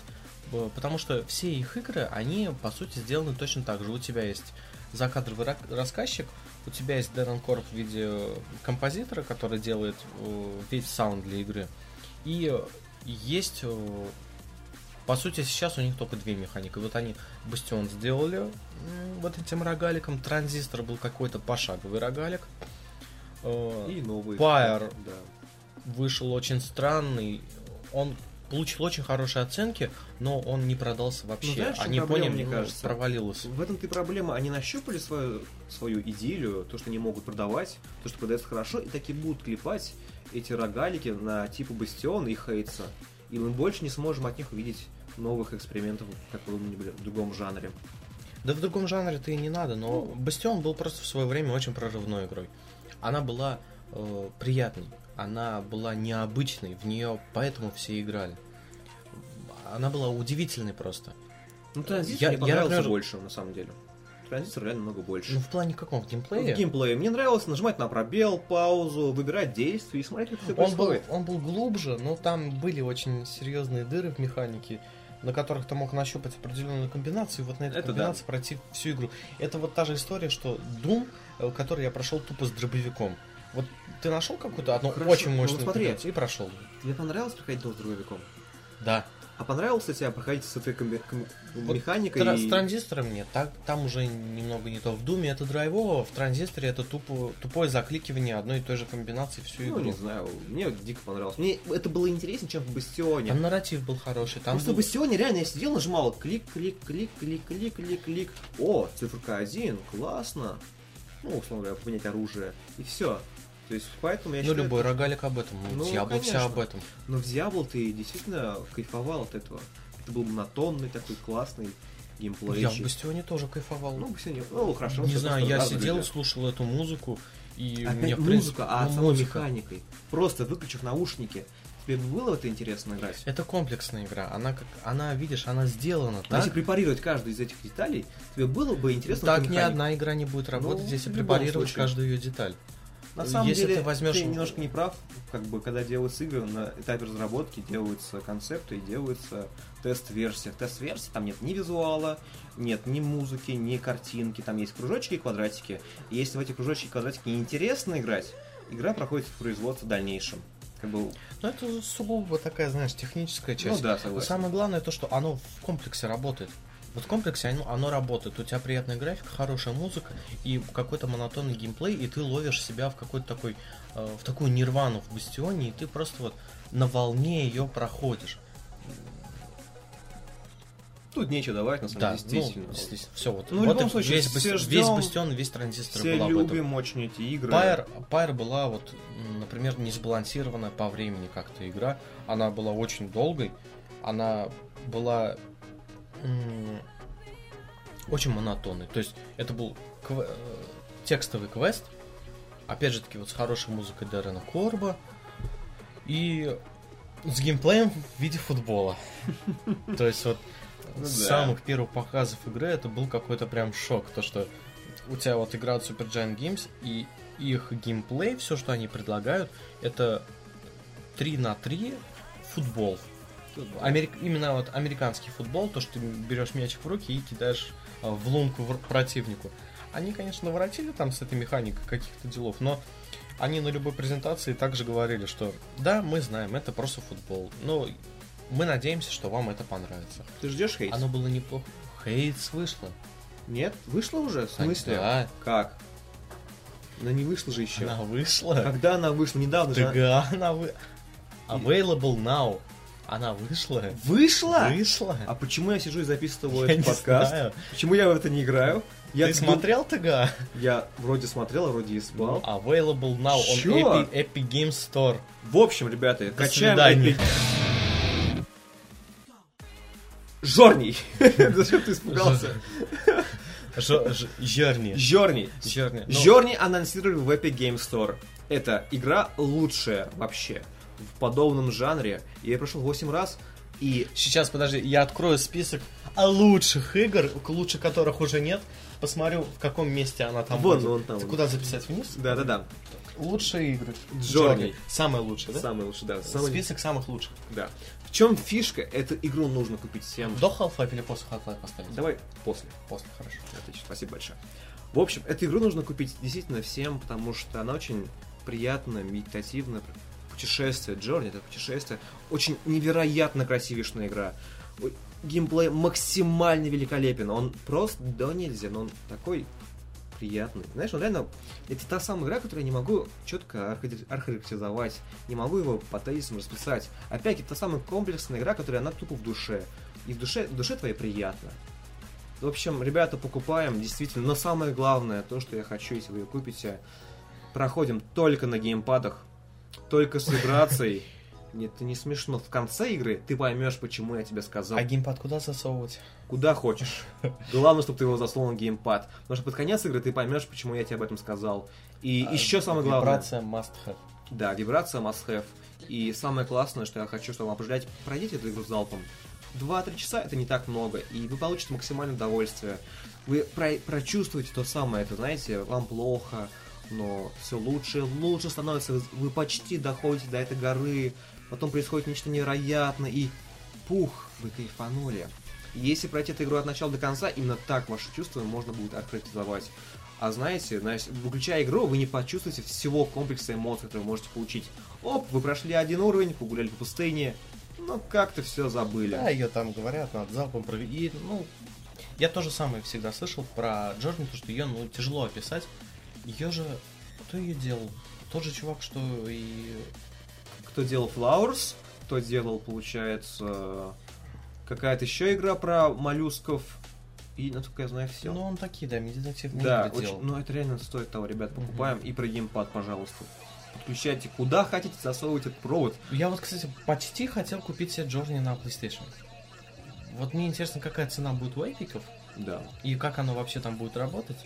э, потому что все их игры, они по сути сделаны точно так же. У тебя есть закадровый рассказчик, у тебя есть Дэрон Корп в виде композитора, который делает э, весь саунд для игры. И есть, э, по сути, сейчас у них только две механики. Вот они Бастион сделали вот этим рогаликом, Транзистор был какой-то пошаговый рогалик. Э, И новый. Fire. Да. вышел очень странный. Он получил очень хорошие оценки, но он не продался вообще. Ну, знаешь, Они проблема, поняли, мне ну, кажется? провалился. В этом-то и проблема. Они нащупали свою, свою идею, то, что они могут продавать, то, что продается хорошо, и таки будут клепать эти рогалики на типа Бастион и Хейтса. И мы больше не сможем от них увидеть новых экспериментов в каком-нибудь другом жанре. Да в другом жанре-то и не надо, но Бастион был просто в свое время очень прорывной игрой. Она была э, приятной, она была необычной, в нее поэтому все играли. Она была удивительной просто. Ну, транзистор Я- мне я, понравился например, больше, на самом деле. Транзистор реально много больше. Ну, в плане каком? В В геймплее? геймплее. Мне нравилось нажимать на пробел, паузу, выбирать действия и смотреть, как все Он был, происходит. он был глубже, но там были очень серьезные дыры в механике, на которых ты мог нащупать определенную комбинацию, и вот на этой Это комбинации пройти всю игру. Это вот та же история, что Doom, э, который я прошел тупо с дробовиком. Вот ты нашел какую-то одну Хорошо, очень ну мощную смотри. и прошел. Тебе понравилось проходить дом с дробовиком? Да. А понравилось ли тебе проходить с этой комби- ком- Вот механикой? Тра- и- С транзистором нет. Так, там уже немного не то. В Думе это драйвово, в транзисторе это тупо, тупое закликивание одной и той же комбинации всю Ну, игру. не знаю, мне вот дико понравилось. Мне это было интереснее, чем в Бастионе. Там нарратив был хороший. Там Просто был- в Бастионе реально я сидел, нажимал клик, клик, клик, клик, клик, клик, клик. О, циферка 1, классно. Ну, условно говоря, поменять оружие. И все. То есть, поэтому я Ну, считаю, любой рогалик об этом. Ну, Ну, Дьябло вся об этом. Но в Diablo ты действительно кайфовал от этого. Это был монотонный такой классный геймплей. Я в Бастионе тоже кайфовал. Ну, Бастионе, ну, хорошо. не знаю, я сидел, люди. слушал эту музыку, и Опять мне, в музыка, принципе, а ну, самой музыка. механикой. Просто выключив наушники. Тебе было это интересно играть? Это комплексная игра. Она как, она, видишь, она сделана так. Если препарировать каждую из этих деталей, тебе было бы интересно Так ни одна игра не будет работать, Ну, если препарировать случае. каждую ее деталь. На самом Если деле, ты возьмешь- немножко не прав, как бы, когда делаются игры, на этапе разработки делаются концепты и делаются тест-версии. В тест-версии там нет ни визуала, нет ни музыки, ни картинки, там есть кружочки и квадратики. И если в эти кружочки и квадратики неинтересно играть, игра проходит в производство в дальнейшем. Как бы, Но это сугубо такая, знаешь, техническая часть. ну да, Но согласен. самое главное то, что оно в комплексе работает. Вот в комплексе оно, оно работает. У тебя приятная графика, хорошая музыка и какой-то монотонный геймплей, и ты ловишь себя в какой-то такой, э, в такую нирвану в бастионе, и ты просто вот на волне ее проходишь. Тут нечего давать, на самом Да, деле, действительно. ну, все вот. Ну, в вот любом и случае, весь, все ждем, весь бастион, весь транзистор Все был об этом. любим очень эти игры. Пайр, Пайр была вот, например, не сбалансированная по времени как-то игра. Она была очень долгой. Она была очень монотонной. То есть это был кв- э, текстовый квест. Опять же таки вот с хорошей музыкой Дэрена Корба. И с геймплеем в виде футбола. *laughs* То есть вот Ну с самых первых показов игры это был какой-то прям шок. То, что у тебя вот игра от Super Giant Games, и их геймплей, все, что они предлагают, это 3 на 3 футбол. Америк- Именно вот американский футбол, то, что ты берешь мячик в руки и кидаешь а, в лунку в- противнику. Они, конечно, наворотили там с этой механикой каких-то делов, но они на любой презентации также говорили, что да, мы знаем, это просто футбол, но мы надеемся, что вам это понравится. Ты ждешь хейт? Оно было неплохо. Хейтс вышло. Нет? Вышло уже? В смысле? Да, Как? Она не вышла же еще. она вышла. Когда она вышла? Недавно же. она- Да, она вы... Available now. Она вышла. Вышла? Вышла. А почему я сижу и записываю Я этот подкаст? знаю. Почему я в это не играю? Я Ты смотрел ТГ? Я вроде смотрел, а вроде и спал. Available now on Чё? Epic, Epic Game Store. В общем, ребята, качаем свидания. Epic- Жорний! *laughs* Что ты испугался? Ж- ж- Journey. Жорний. Journey. Ну, Жорни анонсировали в Epic Game Store. Это игра лучшая вообще в подобном жанре. Я прошел 8 раз, и Сейчас, подожди, я открою список лучших игр, лучше которых уже нет. Посмотрю, в каком месте она там Вон, будет. вон там. Ты куда записать вниз? да-да-да, Лучшие игры. Journey. Самые лучшие, да? самый лучший, да. самый- Список самых лучших. Да. В чем фишка? Эту игру нужно купить всем. До Half-Life или после Half-Life поставить? Давай после. После, хорошо. Отлично, спасибо большое. В общем, эту игру нужно купить действительно всем, потому что она очень приятная, медитативная. Путешествие, Джорни, это путешествие. Очень невероятно красивейшая игра. Геймплей максимально великолепен. Он просто да нельзя, но он такой приятный. Знаешь, он реально... Это та самая игра, которую я не могу четко архи- охарактеризовать. Не могу его по тезисам расписать. Опять, это та самая комплексная игра, которая она тупо в душе. И в душе, в душе твоей приятно. В общем, ребята, покупаем, действительно. Но самое главное, то, что я хочу, если вы ее купите, проходим только на геймпадах, только с вибрацией. Нет, это не смешно. В конце игры ты поймешь, почему я тебе сказал. А геймпад куда засовывать? Куда хочешь. Главное, чтобы ты его засунул на геймпад. Потому что под конец игры ты поймешь, почему я тебе об этом сказал. И А, еще самое главное. Вибрация must have. Да, вибрация must have. И самое классное, что я хочу, чтобы вам определять, пройдите эту игру залпом. 2-3 часа это не так много, и вы получите максимальное удовольствие. Вы про- прочувствуете то самое, это, знаете, вам плохо, но все лучше лучше становится. Вы, почти доходите до этой горы, потом происходит нечто невероятное, и пух, вы кайфанули. Если пройти эту игру от начала до конца, именно так ваши чувства можно будет охарактеризовать. А знаете, знаете, выключая игру, вы не почувствуете всего комплекса эмоций, которые вы можете получить. Оп, вы прошли один уровень, погуляли по пустыне, ну как-то все забыли. Да, ее там говорят, над залпом провели. Ну, я тоже самое всегда слышал про Джорни, то, что ее ну, тяжело описать. Ее же... Кто ее делал? Тот же чувак, что и... Кто делал Flowers, кто делал, получается, какая-то еще игра про моллюсков. И, насколько я знаю, все. Ну, он такие, да, медитативные да, игры очень, делал. ну это реально стоит того, ребят, покупаем. И про геймпад, пожалуйста. Подключайте куда хотите, засовывайте этот провод. Я вот, кстати, почти хотел купить себе Джорни на PlayStation. Вот мне интересно, какая цена будет у эпиков Да. и как оно вообще там будет работать.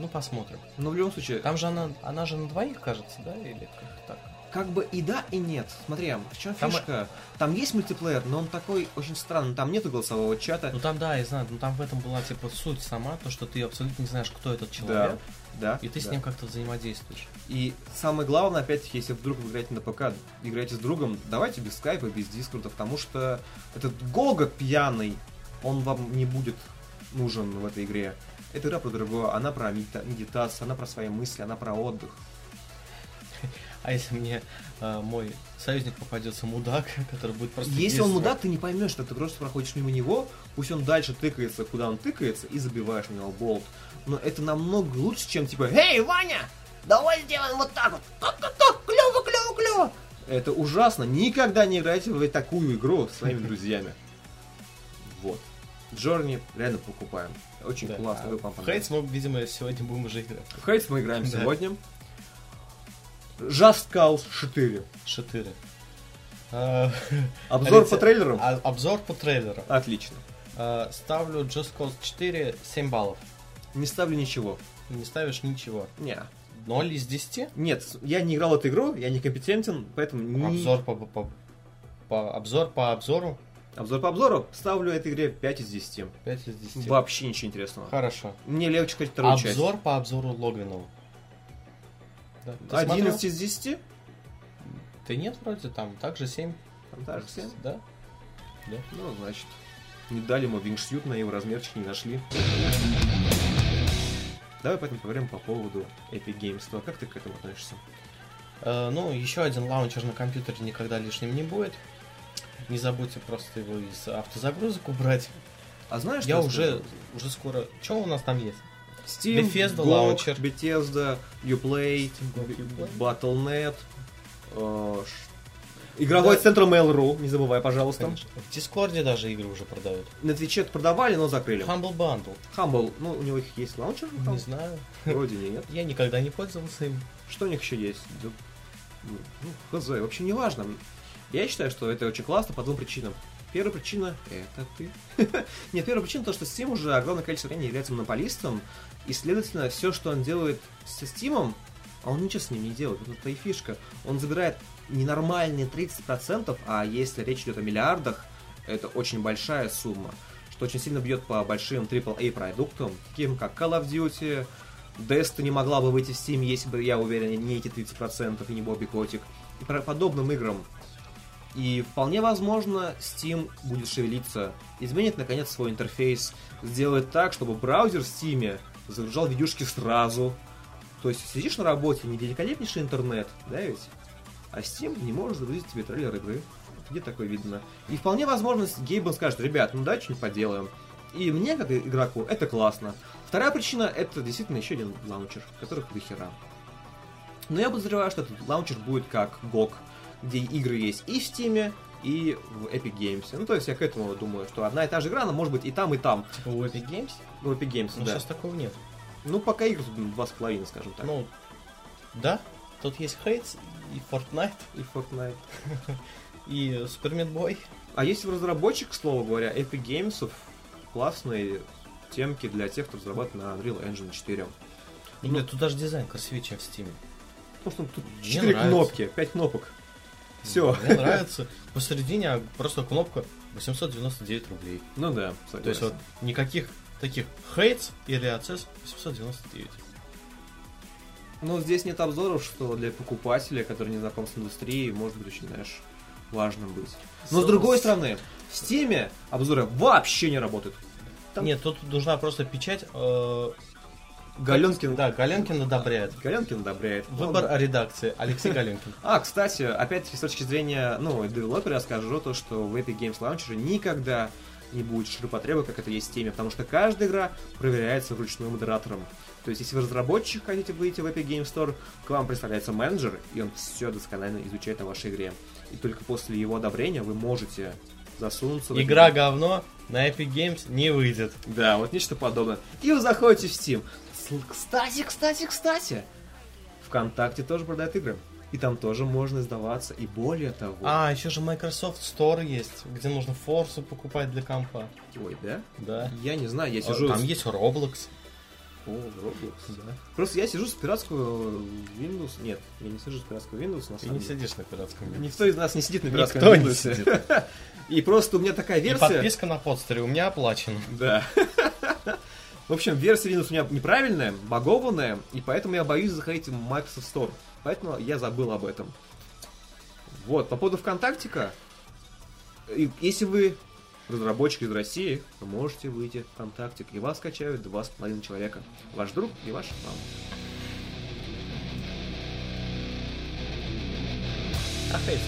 Ну, посмотрим. Но в любом случае, Там же она, она же на двоих, кажется, да, или как-то так? как бы и да, и нет. Смотри, в чем Там- фишка? Там есть мультиплеер, но он такой очень странный. Там нету голосового чата. Ну там, да, я знаю, ну там в этом была, типа, суть сама, то, что ты абсолютно не знаешь, кто этот да, человек, да. и ты с да. ним как-то взаимодействуешь. И самое главное, опять-таки, если вдруг вы играете на ПК, играете с другом, давайте без скайпа, без дискорда, потому что этот Гога пьяный, он вам не будет нужен в этой игре. Эта игра про другое, она про медита- медитацию, она про свои мысли, она про отдых. *laughs* А если мне э, мой союзник попадется мудак, *laughs* который будет просто... Если он мудак, ты не поймешь, что ты просто проходишь мимо него, пусть он дальше тыкается, куда он тыкается, и забиваешь на него болт. Но это намного лучше, чем типа «Эй, Ваня, давай сделаем вот так вот! Так-так-так, клево, клево, клево!» Это ужасно. Никогда не играйте в такую игру с своими *laughs* друзьями. Вот. Джорни реально покупаем. Очень Да. классно. А вы вам в. Хейтс мы, видимо, сегодня будем уже играть. В Хейтс мы играем Да. сегодня. Just Cause 4. Шатыры. А, Обзор *laughs* по трейлерам? а- Обзор по трейлеру. Отлично. А, Ставлю Just Cause 4 7 баллов. Не ставлю ничего. Не ставишь ничего. Не. 0 из 10? Нет, я не играл эту игру, я не компетентен, поэтому не... Обзор по, по, по- обзор по обзору Обзор по обзору ставлю этой игре 5 из 10. 5 из 10. Вообще ничего интересного. Хорошо. Мне легче сказать вторую Обзор по обзору Логвинова. Да. Ты часть. 11 смотрел? из 10? Ты нет вроде там, также 7. Там также 7? Да? Ну, значит, не дали ему вингшьют на его размерчик, не нашли. Давай поэтому поговорим по поводу Epic Games Store. Как ты к этому относишься? Э, ну, еще один лаунчер на компьютере никогда лишним не будет. Не забудьте просто его из автозагрузок убрать. А знаешь, Я уже, уже скоро... Что у нас там есть? Steam, Bethesda GOG, Launcher. Bethesda, Uplay, Steam. Battle.net, э, Игровой Да. центр Mail.ru, не забывай, пожалуйста. Конечно. В Дискорде даже игры уже продают. На Твиче продавали, но закрыли. Humble Bundle. Humble, ну, у него их есть лаунчер? Не знаю. Вроде нет. Я никогда не пользовался им. Что у них еще есть? Ну, хз, вообще не важно. Я считаю, что это очень классно по двум причинам. Первая причина — это ты. *laughs* Нет, первая причина то, что Steam уже огромное количество времени является монополистом, и, следовательно, все, что он делает со Steam, а он ничего с ним не делает. Это и фишка. Он забирает ненормальные 30%, а если речь идет о миллиардах, это очень большая сумма, что очень сильно бьет по большим AAA продуктам, таким как Call of Duty, Destiny могла бы выйти в Steam, если бы, я уверен, не эти 30% и не Бобби Котик, и подобным играм. И вполне возможно, Steam будет шевелиться, изменит наконец свой интерфейс, сделает так, чтобы браузер в Steam загружал видюшки сразу. То есть сидишь на работе, не великолепнейший интернет, да ведь? А Steam не может загрузить тебе трейлер игры. Где такое видно? И вполне возможно, Гейбан скажет, ребят, ну давайте что-нибудь поделаем. И мне, как игроку, это классно. Вторая причина, это действительно еще один лаунчер, которых до хера. Но я подозреваю, что этот лаунчер будет как GOG, где игры есть и в Steam, и в Epic Games. Ну, то есть я к этому думаю, что одна и та же игра, она может быть и там, и там. Типа у Epic Games? В Epic Games, Но да. сейчас такого нет. Ну, пока игр два с половиной, скажем так. Ну, да. Тут есть Хейтс и Fortnite, и Fortnite. *laughs* и Meat Boy. А есть в разработчик, к слову говоря, Epic Games классные темки для тех, кто разрабатывает на Unreal Engine 4. Ну, блин, тут даже дизайн красивее, чем в Steam. Потому что тут Мне 4 нравится. кнопки, 5 кнопок. Все. Мне нравится. Посередине а, просто кнопка 899 рублей. Ну да, То есть вот никаких таких Хейтс или Access 899. Но здесь нет обзоров, что для покупателя, который не знаком с индустрией, может быть очень, знаешь, важным быть. Но с другой стороны, в Steam обзоры вообще не работают. Там- Нет, тут нужна просто печать. э, Галенкин, Да, Галенкин одобряет. Галенкин одобряет. Выбор редакции. Алексей Галенкин. *laughs* А, кстати, опять-таки с точки зрения, ну, девелопера я скажу то, что в Epic Games Launcher никогда не будет ширпотреба, как это есть в Steam, потому что каждая игра проверяется вручную модератором. То есть, если вы разработчик, хотите выйти в Epic Games Store, к вам представляется менеджер, и он все досконально изучает на вашей игре. И только после его одобрения вы можете засунуться в Игра говно, на Epic Games не выйдет. Да, вот нечто подобное. И вы заходите в Steam. Кстати, кстати, кстати. ВКонтакте тоже продают игры. И там тоже можно сдаваться. И более того... А, еще же Microsoft Store есть, где нужно форсу покупать для компа. Ой, да? Да. Я не знаю, я А, сижу... Там с- есть Roblox. О, Roblox. Просто я сижу с пиратского Windows. Нет, я не сижу с пиратского Windows, на Ты самом не деле. сидишь на пиратском Windows. Никто из нас не сидит на пиратском Никто не Windows. сидит. *laughs* И просто у меня такая И версия... подписка на подстере у меня оплачена. Да. *laughs* В общем, версия Windows у меня неправильная, багованная, и поэтому я боюсь заходить в Microsoft Store. Поэтому я забыл об этом. Вот, по поводу ВКонтактика, если вы разработчик из России, вы можете выйти в ВКонтактик, и вас скачают два с половиной человека. Ваш друг и ваша мама. А Хейс